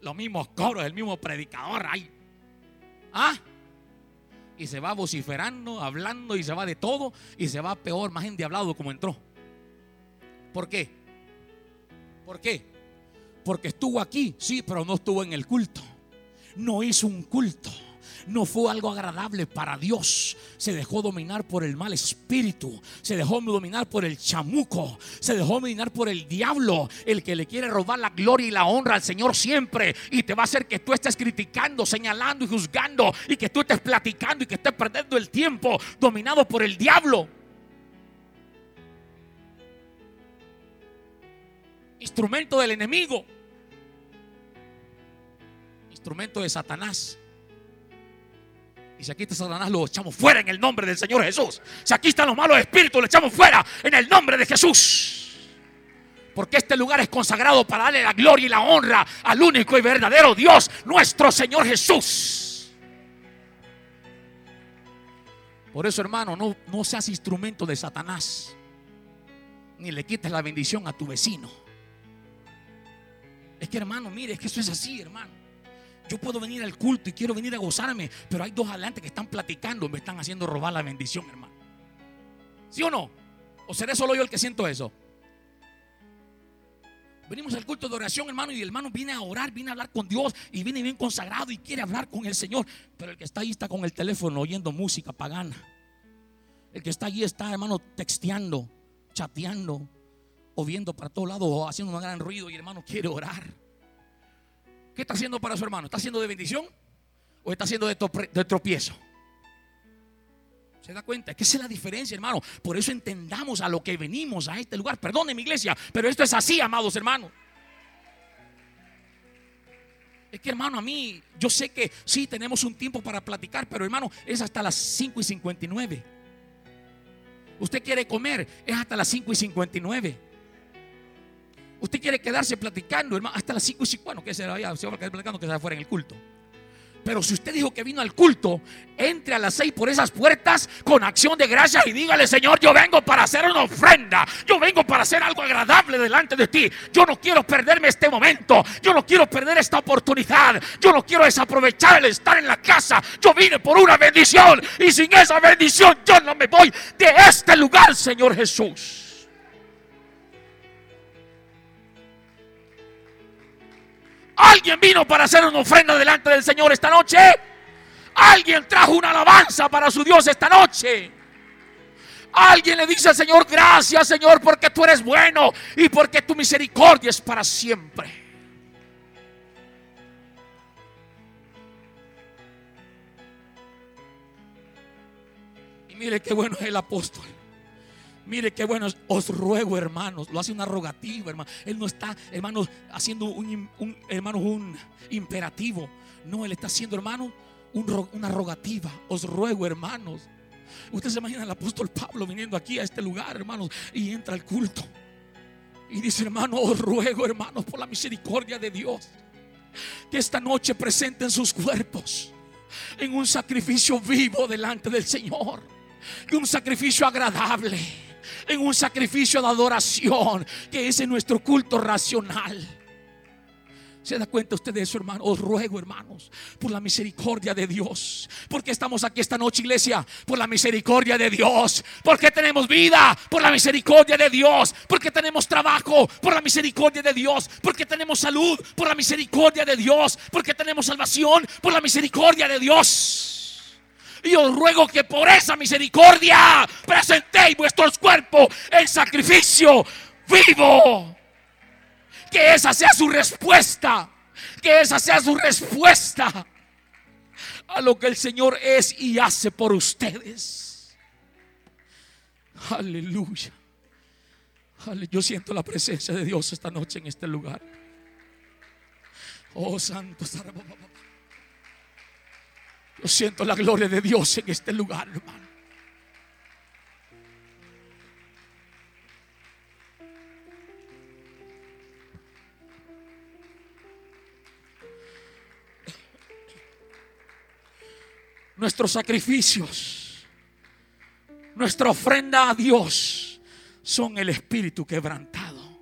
Los mismos coros, el mismo predicador, ay. ¿Ah? Y se va vociferando, hablando y se va de todo y se va peor, más endiablado como entró. ¿Por qué? ¿Por qué? Porque estuvo aquí, sí, pero no estuvo en el culto. No hizo un culto. No fue algo agradable para Dios. Se dejó dominar por el mal espíritu. Se dejó dominar por el chamuco. Se dejó dominar por el diablo. El que le quiere robar la gloria y la honra al Señor siempre. Y te va a hacer que tú estés criticando, señalando y juzgando. Y que tú estés platicando y que estés perdiendo el tiempo dominado por el diablo. Instrumento del enemigo, instrumento de Satanás. Y si aquí está Satanás, lo echamos fuera en el nombre del Señor Jesús. Si aquí están los malos espíritus, lo echamos fuera en el nombre de Jesús. Porque este lugar es consagrado para darle la gloria y la honra al único y verdadero Dios, nuestro Señor Jesús. Por eso, hermano, no, no seas instrumento de Satanás. Ni le quites la bendición a tu vecino. Es que hermano, mire, es que eso es así, hermano. Yo puedo venir al culto y quiero venir a gozarme, pero hay dos adelante que están platicando, me están haciendo robar la bendición, hermano. ¿Sí o no? ¿O seré solo yo el que siento eso? Venimos al culto de oración, hermano, y el hermano viene a orar, viene a hablar con Dios y viene bien consagrado y quiere hablar con el Señor. Pero el que está ahí está con el teléfono oyendo música pagana. El que está allí está, hermano, texteando, chateando, o viendo para todos lados o haciendo un gran ruido y el hermano quiere orar. ¿Qué está haciendo para su hermano? ¿Está haciendo de bendición? o está haciendo de, tropiezo. ¿Se da cuenta? Que esa es la diferencia, hermano. Por eso entendamos a lo que venimos a este lugar. Perdone iglesia, pero esto es así, amados hermanos. Es que hermano, a mí, yo sé que sí tenemos un tiempo para platicar, pero hermano, es hasta las 5 y 59. Usted quiere comer, es hasta las 5 y 59. Usted quiere quedarse platicando, hermano, hasta las 5 y 50. Bueno, que se vaya, se va a quedar platicando que se fuera en el culto. Pero si usted dijo que vino al culto, entre a las seis por esas puertas con acción de gracias y dígale, Señor, yo vengo para hacer una ofrenda. Yo vengo para hacer algo agradable delante de ti. Yo no quiero perderme este momento. Yo no quiero perder esta oportunidad. Yo no quiero desaprovechar el estar en la casa. Yo vine por una bendición y sin esa bendición yo no me voy de este lugar, Señor Jesús. Alguien vino para hacer una ofrenda delante del Señor esta noche. Alguien trajo una alabanza para su Dios esta noche. Alguien le dice al Señor, gracias Señor porque tú eres bueno y porque tu misericordia es para siempre. Y mire qué bueno es el apóstol. Mire qué bueno, os ruego, hermanos. Lo hace una rogativa, hermano. Él no está, hermanos, haciendo un, hermano, un imperativo. No, él está haciendo, hermano, una rogativa. Os ruego, hermanos. Usted se imagina al apóstol Pablo viniendo aquí a este lugar, hermanos, y entra al culto. Y dice, hermano, os ruego, hermanos, por la misericordia de Dios, que esta noche presenten sus cuerpos en un sacrificio vivo delante del Señor. Que un sacrificio agradable en un sacrificio de adoración, que es en nuestro culto racional. ¿Se da cuenta usted de eso, hermano? Os ruego, hermanos, por la misericordia de Dios. Porque estamos aquí esta noche, iglesia? Por la misericordia de Dios. Porque tenemos vida, por la misericordia de Dios. Porque tenemos trabajo, por la misericordia de Dios. Porque tenemos salud, por la misericordia de Dios. Porque tenemos salvación, por la misericordia de Dios. Y os ruego que por esa misericordia presentéis vuestros cuerpos en sacrificio vivo. Que esa sea su respuesta. Que esa sea su respuesta a lo que el Señor es y hace por ustedes. Aleluya. Yo siento la presencia de Dios esta noche en este lugar. Oh Santo. Yo siento la gloria de Dios en este lugar, hermano. Nuestros sacrificios, nuestra ofrenda a Dios son el espíritu quebrantado,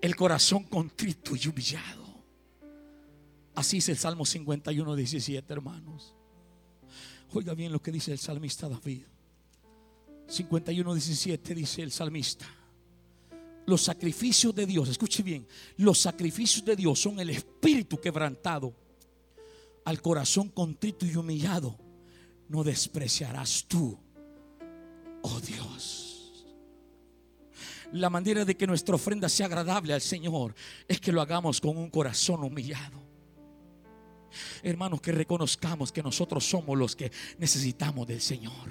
el corazón contrito y humillado. Así es el Salmo 51, 17, hermanos. Oiga bien lo que dice el salmista David. 51, 17 dice el salmista. Los sacrificios de Dios, escuche bien, los sacrificios de Dios son el espíritu quebrantado. Al corazón contrito y humillado, no despreciarás tú, oh Dios. La manera de que nuestra ofrenda sea agradable al Señor es que lo hagamos con un corazón humillado. Hermanos, que reconozcamos que nosotros somos los que necesitamos del Señor.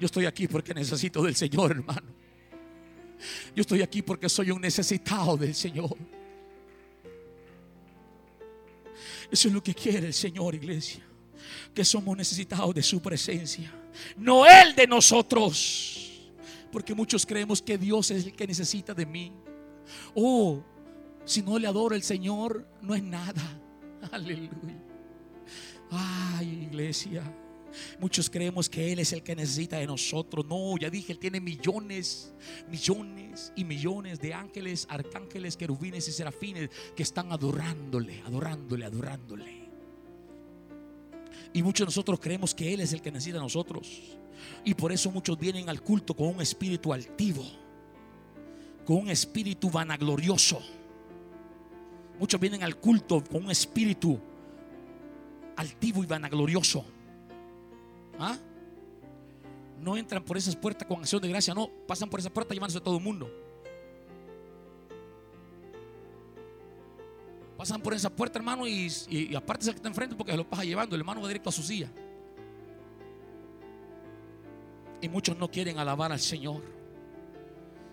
Yo estoy aquí porque necesito del Señor, hermano. Yo estoy aquí porque soy un necesitado del Señor. Eso es lo que quiere el Señor, iglesia. Que somos necesitados de su presencia. No Él de nosotros. Porque muchos creemos que Dios es el que necesita de mí. Oh, si no le adoro el Señor, no es nada. Aleluya. Ay, iglesia. Muchos creemos que Él es el que necesita de nosotros. No, ya dije, Él tiene millones, millones y millones de ángeles, arcángeles, querubines y serafines que están adorándole, adorándole, adorándole. Y muchos de nosotros creemos que Él es el que necesita de nosotros. Y por eso muchos vienen al culto con un espíritu altivo, con un espíritu vanaglorioso Muchos vienen al culto con un espíritu altivo y vanaglorioso. ¿Ah? No entran por esas puertas con acción de gracia, no, pasan por esa puerta llevándose a todo el mundo. Pasan por esa puerta, hermano, y, y, aparte el que está enfrente porque se lo pasa llevando. El hermano va directo a su silla. Y muchos no quieren alabar al Señor.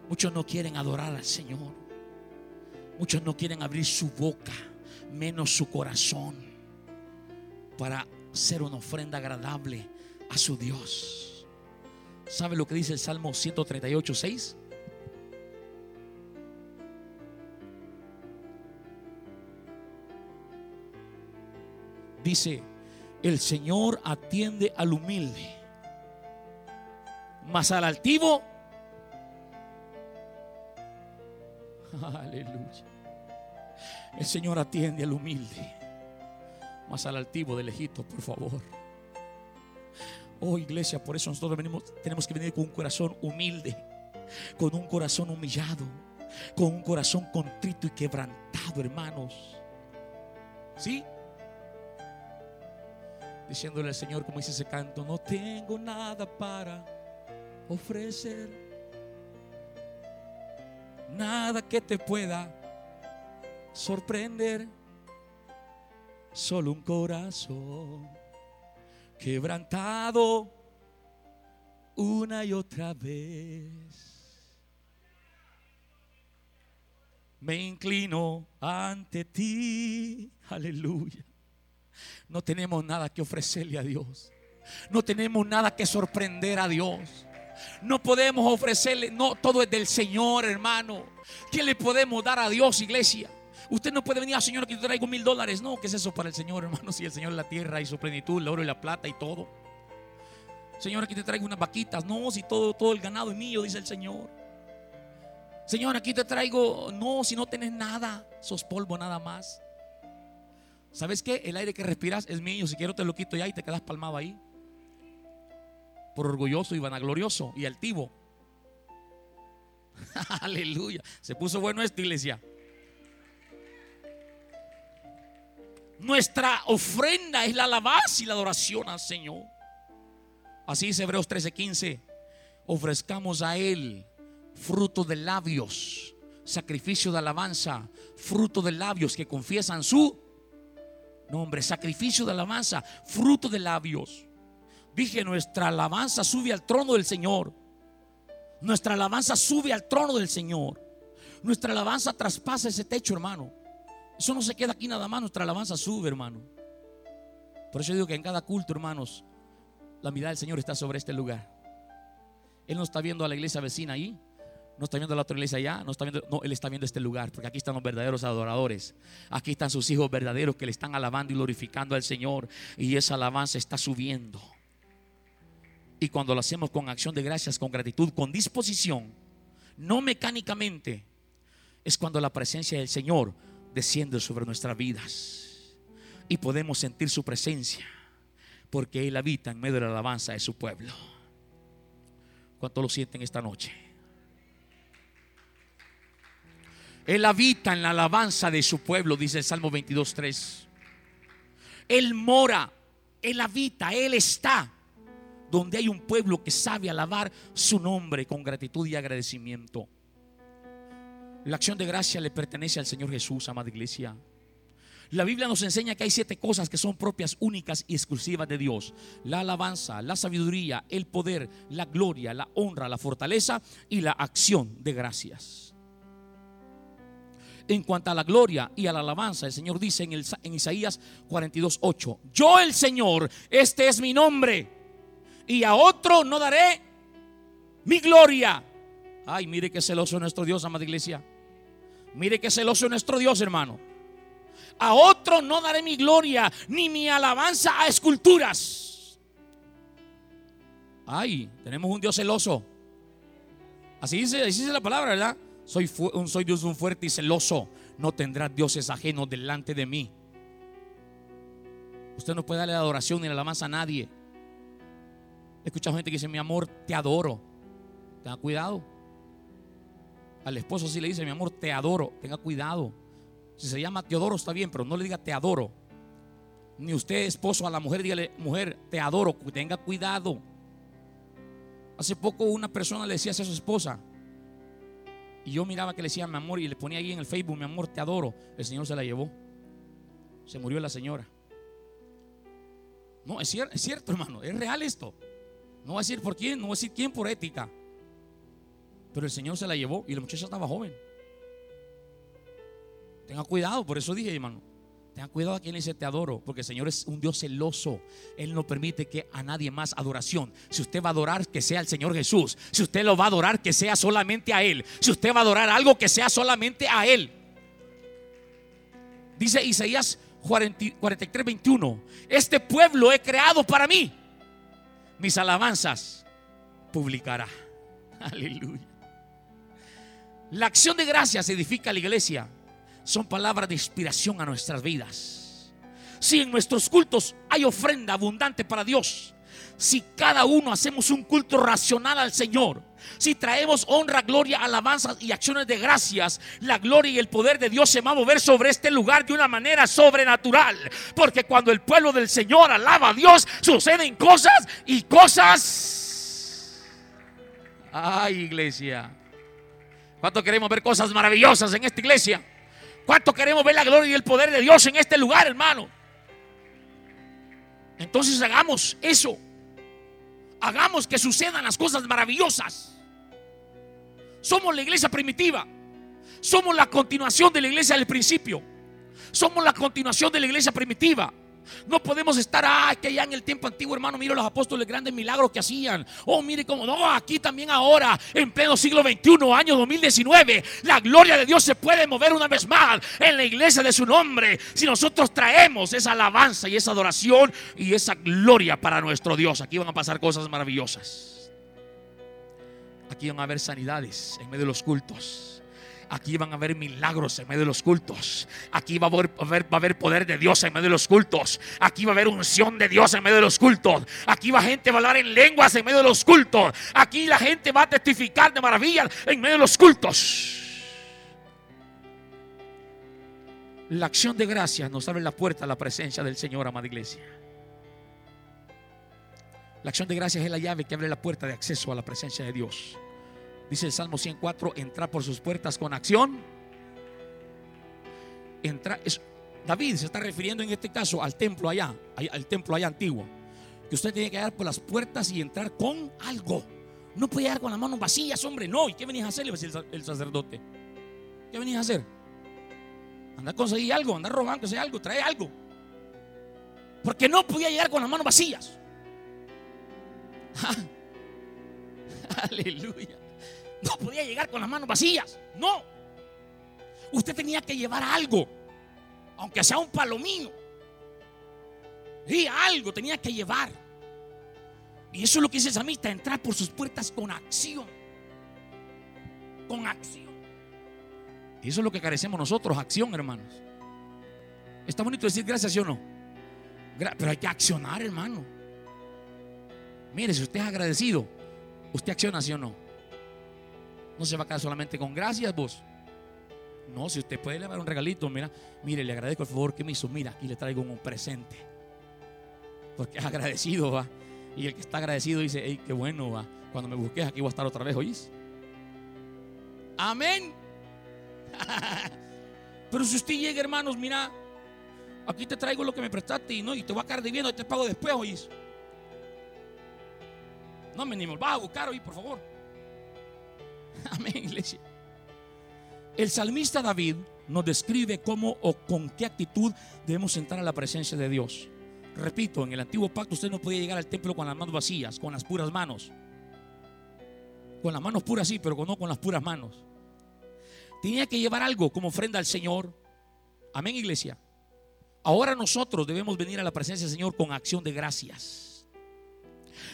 Muchos no quieren adorar al Señor. Muchos no quieren abrir su boca, menos su corazón, para ser una ofrenda agradable a su Dios. ¿Sabe lo que dice el Salmo 138, 6? Dice, el Señor atiende al humilde, mas al altivo, aleluya. El Señor atiende al humilde, mas al altivo del Egipto, por favor. Oh iglesia, por eso nosotros venimos, tenemos que venir con un corazón humilde, con un corazón humillado, con un corazón contrito y quebrantado, hermanos. ¿Sí? diciéndole al Señor, como dice ese canto, no tengo nada para ofrecer, nada que te pueda sorprender, solo un corazón quebrantado una y otra vez. Me inclino ante ti, aleluya. No tenemos nada que ofrecerle a Dios. No tenemos nada que sorprender a Dios. No podemos ofrecerle, no, todo es del Señor, hermano. ¿Qué le podemos dar a Dios, iglesia? Usted no puede venir al Señor que te traigo mil dólares. No, ¿qué es eso para el Señor, hermano? Si el Señor la tierra y su plenitud, el oro y la plata y todo. Señor, aquí te traigo unas vaquitas. No, si todo, todo el ganado es mío, dice el Señor. Señor, aquí te traigo. No, si no tienes nada, sos polvo nada más. ¿Sabes qué? El aire que respiras es mío. Si quiero te lo quito ya y te quedas palmado ahí. Por orgulloso y vanaglorioso y altivo. Aleluya. Se puso bueno esta iglesia. Nuestra ofrenda es la alabanza y la adoración al Señor. Así dice Hebreos 13:15. Ofrezcamos a Él fruto de labios, sacrificio de alabanza, fruto de labios que confiesan su nombre, sacrificio de alabanza, fruto de labios. Dije, nuestra alabanza sube al trono del Señor. Nuestra alabanza sube al trono del Señor. Nuestra alabanza traspasa ese techo, hermano. Eso no se queda aquí nada más, nuestra alabanza sube, hermano. Por eso digo que en cada culto, hermanos, la mirada del Señor está sobre este lugar. Él no está viendo a la iglesia vecina ahí, no está viendo la otra iglesia allá, no está viendo, no, él está viendo este lugar, porque aquí están los verdaderos adoradores. Aquí están sus hijos verdaderos que le están alabando y glorificando al Señor. Y esa alabanza está subiendo. Y cuando lo hacemos con acción de gracias, con gratitud, con disposición, no mecánicamente, es cuando la presencia del Señor desciende sobre nuestras vidas. Y podemos sentir su presencia, porque Él habita en medio de la alabanza de su pueblo. ¿Cuánto lo sienten esta noche? Él habita en la alabanza de su pueblo, dice el Salmo 22.3. Él mora, Él habita, Él está donde hay un pueblo que sabe alabar su nombre con gratitud y agradecimiento. La acción de gracia le pertenece al Señor Jesús, amada iglesia. La Biblia nos enseña que hay siete cosas que son propias, únicas y exclusivas de Dios. La alabanza, la sabiduría, el poder, la gloria, la honra, la fortaleza y la acción de gracias. En cuanto a la gloria y a la alabanza, el Señor dice en, el, en Isaías 42, 8, yo el Señor, este es mi nombre, y a otro no daré mi gloria. Ay, mire qué celoso nuestro Dios, amada iglesia. Mire qué celoso nuestro Dios, hermano. A otro no daré mi gloria, ni mi alabanza a esculturas. Ay, tenemos un Dios celoso. Así dice, así dice la palabra, ¿verdad? Soy, soy Dios un fuerte y celoso. No tendrá dioses ajenos delante de mí. Usted no puede darle adoración ni la alabanza a nadie. He escuchado gente que dice, mi amor, te adoro. Tenga cuidado. Al esposo sí le dice, mi amor, te adoro. Tenga cuidado. Si se llama Teodoro está bien, pero no le diga te adoro. Ni usted, esposo, a la mujer, dígale, mujer, te adoro. Tenga cuidado. Hace poco una persona le decía a su esposa, y yo miraba que le decía mi amor y le ponía ahí en el Facebook, mi amor, te adoro. El Señor se la llevó. Se murió la señora. No, es cierto, es cierto, hermano. Es real esto. No voy a decir por quién, no voy a decir quién por ética. Pero el Señor se la llevó y la muchacha estaba joven. Tenga cuidado, por eso dije, hermano. Tenga cuidado a quien dice te adoro, porque el Señor es un Dios celoso. Él no permite que a nadie más adoración. Si usted va a adorar, que sea el Señor Jesús. Si usted lo va a adorar, que sea solamente a Él. Si usted va a adorar algo, que sea solamente a Él. Dice Isaías 43, 21. Este pueblo he creado para mí. Mis alabanzas publicará. Aleluya. La acción de gracias edifica la iglesia. Son palabras de inspiración a nuestras vidas. Si en nuestros cultos hay ofrenda abundante para Dios, si cada uno hacemos un culto racional al Señor, si traemos honra, gloria, alabanzas y acciones de gracias, la gloria y el poder de Dios se va a mover sobre este lugar de una manera sobrenatural. Porque cuando el pueblo del Señor alaba a Dios, suceden cosas y cosas. Ay, iglesia. ¿Cuánto queremos ver cosas maravillosas en esta iglesia? ¿Cuánto queremos ver la gloria y el poder de Dios en este lugar, hermano? Entonces hagamos eso. Hagamos que sucedan las cosas maravillosas. Somos la iglesia primitiva. Somos la continuación de la iglesia del principio. Somos la continuación de la iglesia primitiva. No podemos estar, ah, que allá en el tiempo antiguo, hermano, mire los apóstoles grandes milagros que hacían. Oh, mire cómo, no, aquí también ahora, en pleno siglo XXI, año 2019, la gloria de Dios se puede mover una vez más en la iglesia de su nombre. Si nosotros traemos esa alabanza y esa adoración y esa gloria para nuestro Dios, aquí van a pasar cosas maravillosas. Aquí van a haber sanidades en medio de los cultos. Aquí van a haber milagros en medio de los cultos. Aquí va a, haber, va a poder de Dios en medio de los cultos. Aquí va a haber unción de Dios en medio de los cultos. Aquí va gente a hablar en lenguas en medio de los cultos. Aquí la gente va a testificar de maravillas en medio de los cultos. La acción de gracias nos abre la puerta a la presencia del Señor, amada iglesia. La acción de gracias es la llave que abre la puerta de acceso a la presencia de Dios. Dice el Salmo 104, entra por sus puertas con acción. Entra, David se está refiriendo en este caso al templo allá, al templo allá antiguo. Que usted tiene que llegar por las puertas y entrar con algo. No puede llegar con las manos vacías, hombre. No, ¿y qué venís a hacer? Le va el sacerdote. ¿Qué venís a hacer? Anda a conseguir algo, anda robándose algo, trae algo. Porque no podía llegar con las manos vacías. Aleluya. No podía llegar con las manos vacías. No. Usted tenía que llevar algo. Aunque sea un palomino. Y algo tenía que llevar. Y eso es lo que dice el entrar por sus puertas con acción. Con acción. Y eso es lo que carecemos nosotros, acción, hermanos. Está bonito decir gracias, ¿sí o no? Pero hay que accionar, hermano. Mire, si usted es agradecido, usted acciona, ¿sí o no? No se va a quedar solamente con gracias vos. No, si usted puede llevar un regalito, mira, mire, le agradezco el favor que me hizo. Mira, aquí le traigo un presente. Porque es agradecido, va. Y el que está agradecido dice, hey, qué bueno, va. Cuando me busques aquí voy a estar otra vez, ¿oís? Amén. Pero si usted llega, hermanos, mira, aquí te traigo lo que me prestaste y, no, y te voy a quedar debiendo y te pago después, ¿oís? No me ni me vas a buscar, hoy, por favor. Amén, iglesia. El salmista David nos describe cómo o con qué actitud debemos entrar a la presencia de Dios. Repito, en el antiguo pacto usted no podía llegar al templo con las manos vacías, con las puras manos. Con las manos puras sí, pero no con las puras manos. Tenía que llevar algo como ofrenda al Señor. Amén, iglesia. Ahora nosotros debemos venir a la presencia del Señor con acción de gracias.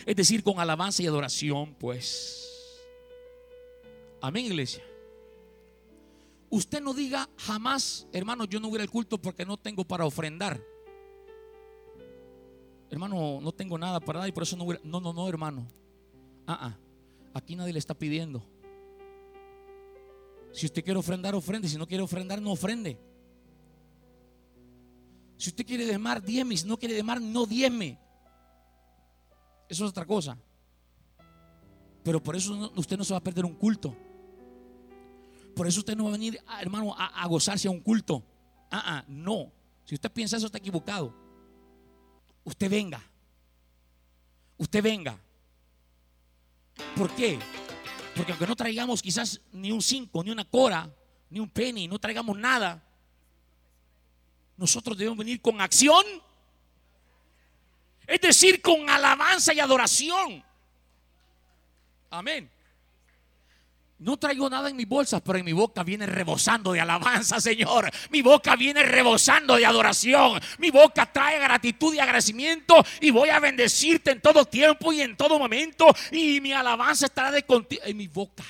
Es decir, con alabanza y adoración, pues. Amén, iglesia. Usted no diga jamás, hermano, yo no voy al culto porque no tengo para ofrendar. Hermano, no tengo nada para dar y por eso no voy. No, no, no, hermano. Ah, ah. Aquí nadie le está pidiendo. Si usted quiere ofrendar, ofrende. Si no quiere ofrendar, no ofrende. Si usted quiere demar, diezme. Si no quiere demar, no diezme. Eso es otra cosa. Pero por eso usted no se va a perder un culto. Por eso usted no va a venir, hermano, a, gozarse a un culto. Ah, ah, no. Si usted piensa eso, está equivocado. Usted venga. Usted venga. ¿Por qué? Porque aunque no traigamos quizás ni un 5, ni una cora, ni un penny, no traigamos nada, nosotros debemos venir con acción. Es decir, con alabanza y adoración. Amén. No traigo nada en mis bolsas, pero en mi boca viene rebosando de alabanza, Señor. Mi boca viene rebosando de adoración. Mi boca trae gratitud y agradecimiento. Y voy a bendecirte en todo tiempo y en todo momento. Y mi alabanza estará de contigo en mi boca.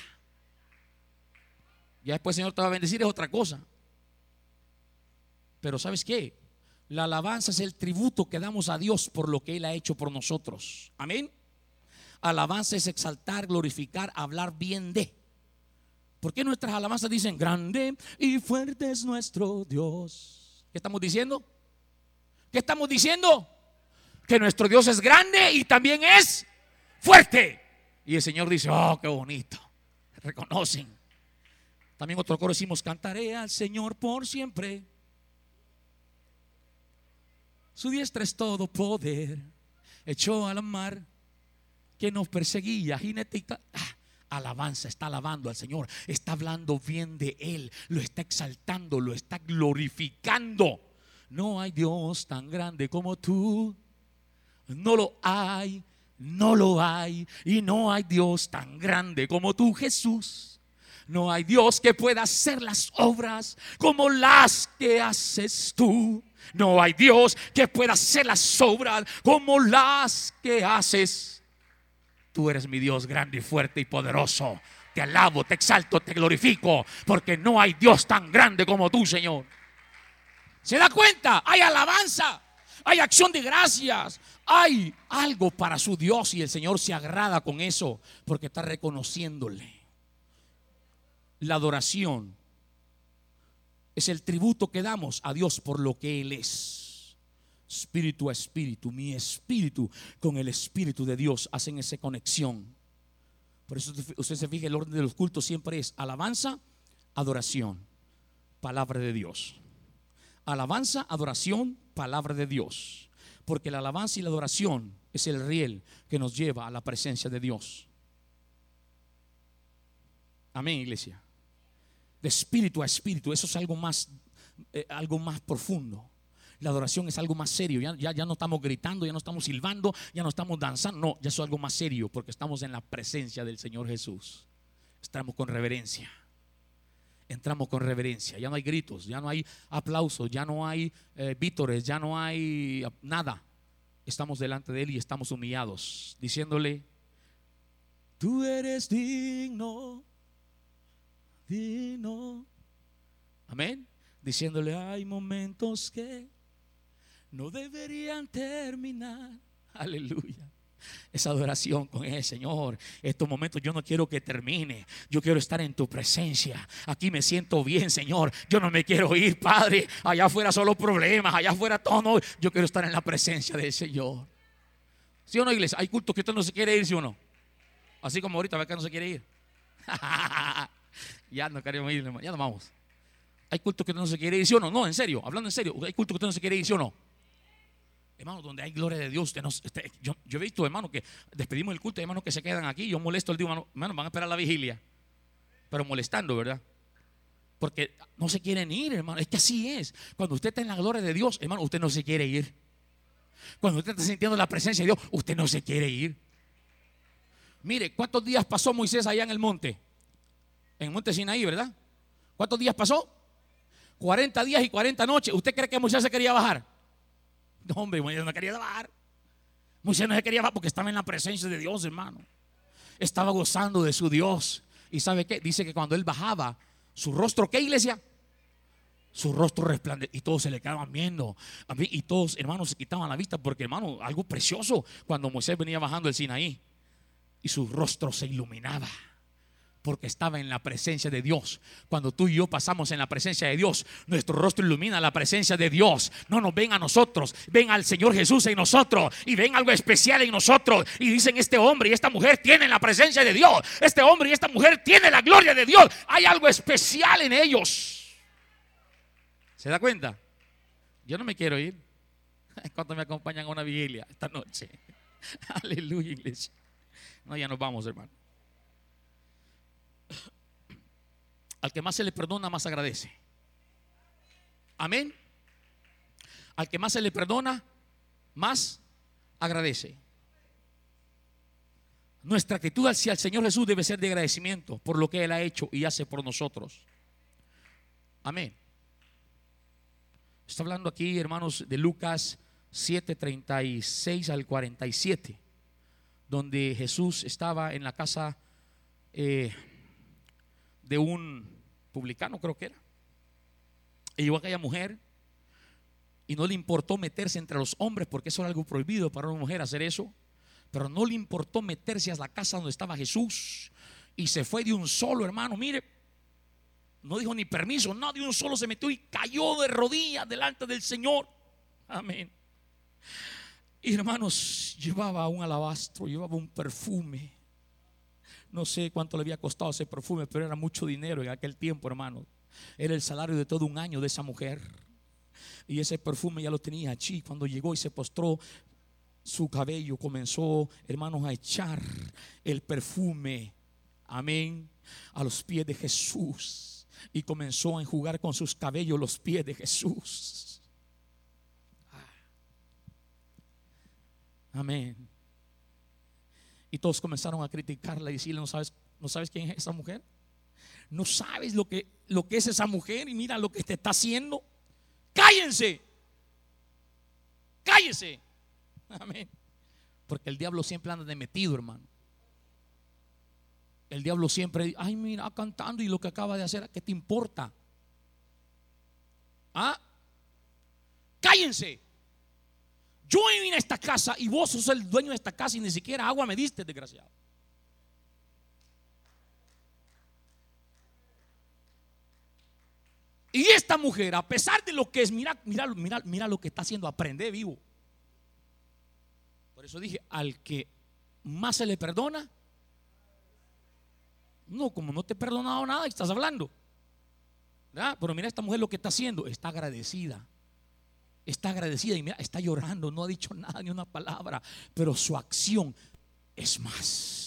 Ya después, Señor, te va a bendecir, es otra cosa. Pero ¿sabes qué? La alabanza es el tributo que damos a Dios por lo que Él ha hecho por nosotros. Amén. Alabanza es exaltar, glorificar, hablar bien de. ¿Por qué nuestras alabanzas dicen grande y fuerte es nuestro Dios? ¿Qué estamos diciendo? ¿Qué estamos diciendo? Que nuestro Dios es grande y también es fuerte. Y el Señor dice, oh, qué bonito. Reconocen. También otro coro decimos, cantaré al Señor por siempre. Su diestra es todo poder. Echó a la mar que nos perseguía. Jinetita. Ah, alabanza, está alabando al Señor, está hablando bien de Él, lo está exaltando, lo está glorificando. No hay Dios tan grande como tú. No lo hay, no lo hay. Y no hay Dios tan grande como tú, Jesús. No hay Dios que pueda hacer las obras como las que haces tú. No hay Dios que pueda hacer las obras como las que haces Tú eres mi Dios grande y fuerte y poderoso. Te alabo, te exalto, te glorifico, porque no hay Dios tan grande como tú, Señor. ¿Se da cuenta? Hay alabanza, hay acción de gracias, hay algo para su Dios y el Señor se agrada con eso, porque está reconociéndole. La adoración es el tributo que damos a Dios por lo que Él es espíritu a espíritu, mi espíritu con el espíritu de Dios hacen esa conexión. Por eso usted se fija, el orden de los cultos siempre es alabanza, adoración, palabra de Dios. Alabanza, adoración, palabra de Dios. Porque la alabanza y la adoración es el riel que nos lleva a la presencia de Dios. Amén, iglesia. De espíritu a espíritu, eso es algo más, eh, algo más profundo. La adoración es algo más serio. Ya, ya, no estamos gritando, ya no estamos silbando, ya no estamos danzando. No, ya es algo más serio porque estamos en la presencia del Señor Jesús. Estamos con reverencia. Entramos con reverencia. Ya no hay gritos, ya no hay aplausos, ya no hay eh, vítores, ya no hay nada. Estamos delante de Él y estamos humillados, diciéndole, tú eres digno, digno. Amén. Diciéndole, hay momentos que no deberían terminar. Aleluya. Esa adoración con el Señor. Estos momentos yo no quiero que termine. Yo quiero estar en tu presencia. Aquí me siento bien, Señor. Yo no me quiero ir, Padre. Allá afuera solo problemas. Allá afuera todo. Yo quiero estar en la presencia del Señor. ¿Sí o no, iglesia? Hay cultos que usted no se quiere ir, ¿sí o no? Así como ahorita, que no se quiere ir. ya no queremos ir, ya nos vamos. Hay cultos que usted no se quiere ir, ¿sí o no? No, en serio, hablando en serio. Hay cultos que usted no se quiere ir, ¿sí o no? Hermano, donde hay gloria de Dios, yo, he visto, hermano, que despedimos el culto, hermanos que se quedan aquí. Yo molesto el día, hermano, hermano, van a esperar la vigilia. Pero molestando, ¿verdad? Porque no se quieren ir, hermano. Es que así es. Cuando usted está en la gloria de Dios, hermano, usted no se quiere ir. Cuando usted está sintiendo la presencia de Dios, usted no se quiere ir. Mire, ¿cuántos días pasó Moisés allá en el monte? En monte Sinaí, ¿verdad? ¿Cuántos días pasó? 40 días y 40 noches. ¿Usted cree que Moisés se quería bajar? No, hombre, Moisés no quería bajar. Moisés no se quería bajar porque estaba en la presencia de Dios, hermano. Estaba gozando de su Dios. ¿Y sabe qué? Dice que cuando él bajaba, su rostro, ¿qué iglesia? Su rostro resplandecía y todos se le quedaban viendo. Y todos, hermanos, se quitaban la vista porque, hermano, algo precioso cuando Moisés venía bajando el Sinaí y su rostro se iluminaba porque estaba en la presencia de Dios. Cuando tú y yo pasamos en la presencia de Dios, nuestro rostro ilumina la presencia de Dios. No nos ven a nosotros, ven al Señor Jesús en nosotros y ven algo especial en nosotros. Y dicen, este hombre y esta mujer tienen la presencia de Dios. Este hombre y esta mujer tienen la gloria de Dios. Hay algo especial en ellos. ¿Se da cuenta? Yo no me quiero ir. ¿Cuántos me acompañan a una vigilia esta noche? Aleluya, iglesia. No, ya nos vamos, hermano. Al que más se le perdona, más agradece. Amén. Al que más se le perdona, más agradece. Nuestra actitud hacia el Señor Jesús debe ser de agradecimiento por lo que Él ha hecho y hace por nosotros. Amén. Está hablando aquí, hermanos, de Lucas 7:36 al 47, donde Jesús estaba en la casa eh, de un publicano, creo que era. Y llegó aquella mujer y no le importó meterse entre los hombres porque eso era algo prohibido para una mujer hacer eso. Pero no le importó meterse a la casa donde estaba Jesús y se fue de un solo, hermano. Mire, no dijo ni permiso, no, de un solo se metió y cayó de rodillas delante del Señor. Amén. Y hermanos, llevaba un alabastro, llevaba un perfume. No sé cuánto le había costado ese perfume, pero era mucho dinero en aquel tiempo, hermano. Era el salario de todo un año de esa mujer. Y ese perfume ya lo tenía allí. Cuando llegó y se postró, su cabello comenzó, hermanos, a echar el perfume. Amén. A los pies de Jesús. Y comenzó a enjugar con sus cabellos los pies de Jesús. Amén. Y todos comenzaron a criticarla y decirle, ¿no sabes, ¿no sabes quién es esa mujer? ¿No sabes lo que, lo que es esa mujer? Y mira lo que te está haciendo. Cállense. Cállense. Amén. Porque el diablo siempre anda de metido, hermano. El diablo siempre, ay, mira, cantando y lo que acaba de hacer, ¿qué te importa? ¿Ah? Cállense. Yo vine a esta casa y vos sos el dueño de esta casa y ni siquiera agua me diste, desgraciado. Y esta mujer, a pesar de lo que es, mira, mira, mira, mira lo que está haciendo, aprende vivo. Por eso dije, al que más se le perdona, no, como no te he perdonado nada, estás hablando. Pero mira esta mujer lo que está haciendo, está agradecida. Está agradecida y mira, está llorando, no ha dicho nada ni una palabra, pero su acción es más.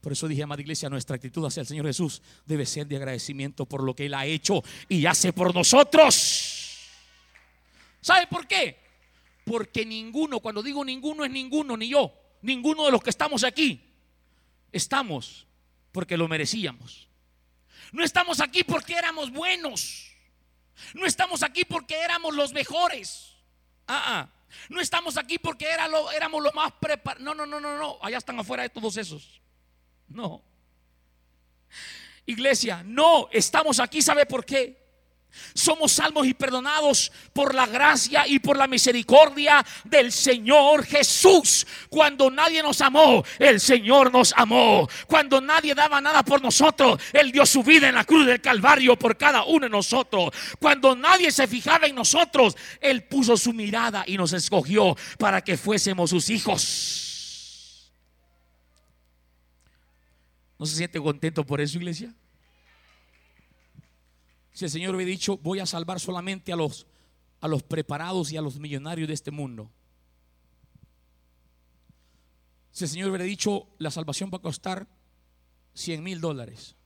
Por eso dije, amada iglesia, nuestra actitud hacia el Señor Jesús debe ser de agradecimiento por lo que Él ha hecho y hace por nosotros. ¿Sabe por qué? Porque ninguno, cuando digo ninguno es ninguno, ni yo, ninguno de los que estamos aquí, estamos porque lo merecíamos. No estamos aquí porque éramos buenos. No estamos aquí porque éramos los mejores. Ah, ah. No estamos aquí porque era lo, éramos los más preparados. No, no, no, no, no. Allá están afuera de todos esos. No. Iglesia, no. Estamos aquí, ¿sabe por qué? Somos salvos y perdonados por la gracia y por la misericordia del Señor Jesús. Cuando nadie nos amó, el Señor nos amó. Cuando nadie daba nada por nosotros, Él dio su vida en la cruz del Calvario por cada uno de nosotros. Cuando nadie se fijaba en nosotros, Él puso su mirada y nos escogió para que fuésemos sus hijos. ¿No se siente contento por eso, iglesia? Si el Señor hubiera dicho, voy a salvar solamente a los, a los preparados y a los millonarios de este mundo. Si el Señor hubiera dicho, la salvación va a costar 100 mil dólares.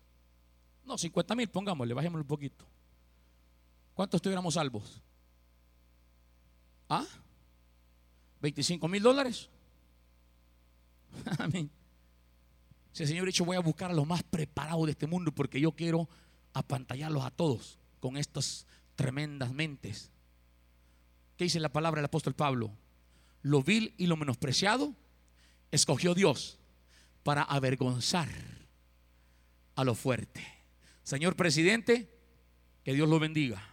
No, 50 mil, pongámosle, bajémosle un poquito. ¿Cuántos estuviéramos salvos? ¿Ah? ¿25 mil dólares? Amén. Si el Señor hubiera dicho, voy a buscar a los más preparados de este mundo porque yo quiero apantallarlos a todos con estas tremendas mentes. ¿Qué dice la palabra del apóstol Pablo? Lo vil y lo menospreciado escogió Dios para avergonzar a lo fuerte. Señor presidente, que Dios lo bendiga.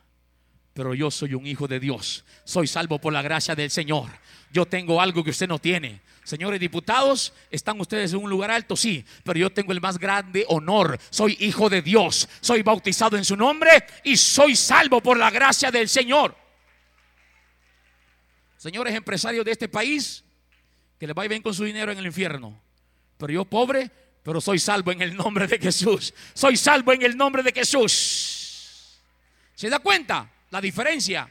Pero yo soy un hijo de Dios. Soy salvo por la gracia del Señor. Yo tengo algo que usted no tiene. Señores diputados, ¿están ustedes en un lugar alto? Sí, pero yo tengo el más grande honor. Soy hijo de Dios. Soy bautizado en su nombre y soy salvo por la gracia del Señor. Señores empresarios de este país, que les va bien con su dinero en el infierno. Pero yo pobre, pero soy salvo en el nombre de Jesús. Soy salvo en el nombre de Jesús. ¿Se da cuenta? La diferencia.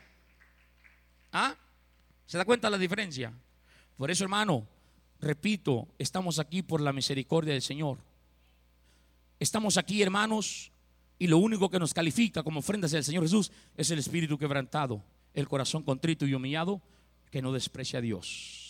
¿Ah? ¿Se da cuenta la diferencia? Por eso, hermano, repito, estamos aquí por la misericordia del Señor. Estamos aquí, hermanos, y lo único que nos califica como ofrendas del Señor Jesús es el espíritu quebrantado, el corazón contrito y humillado que no desprecia a Dios.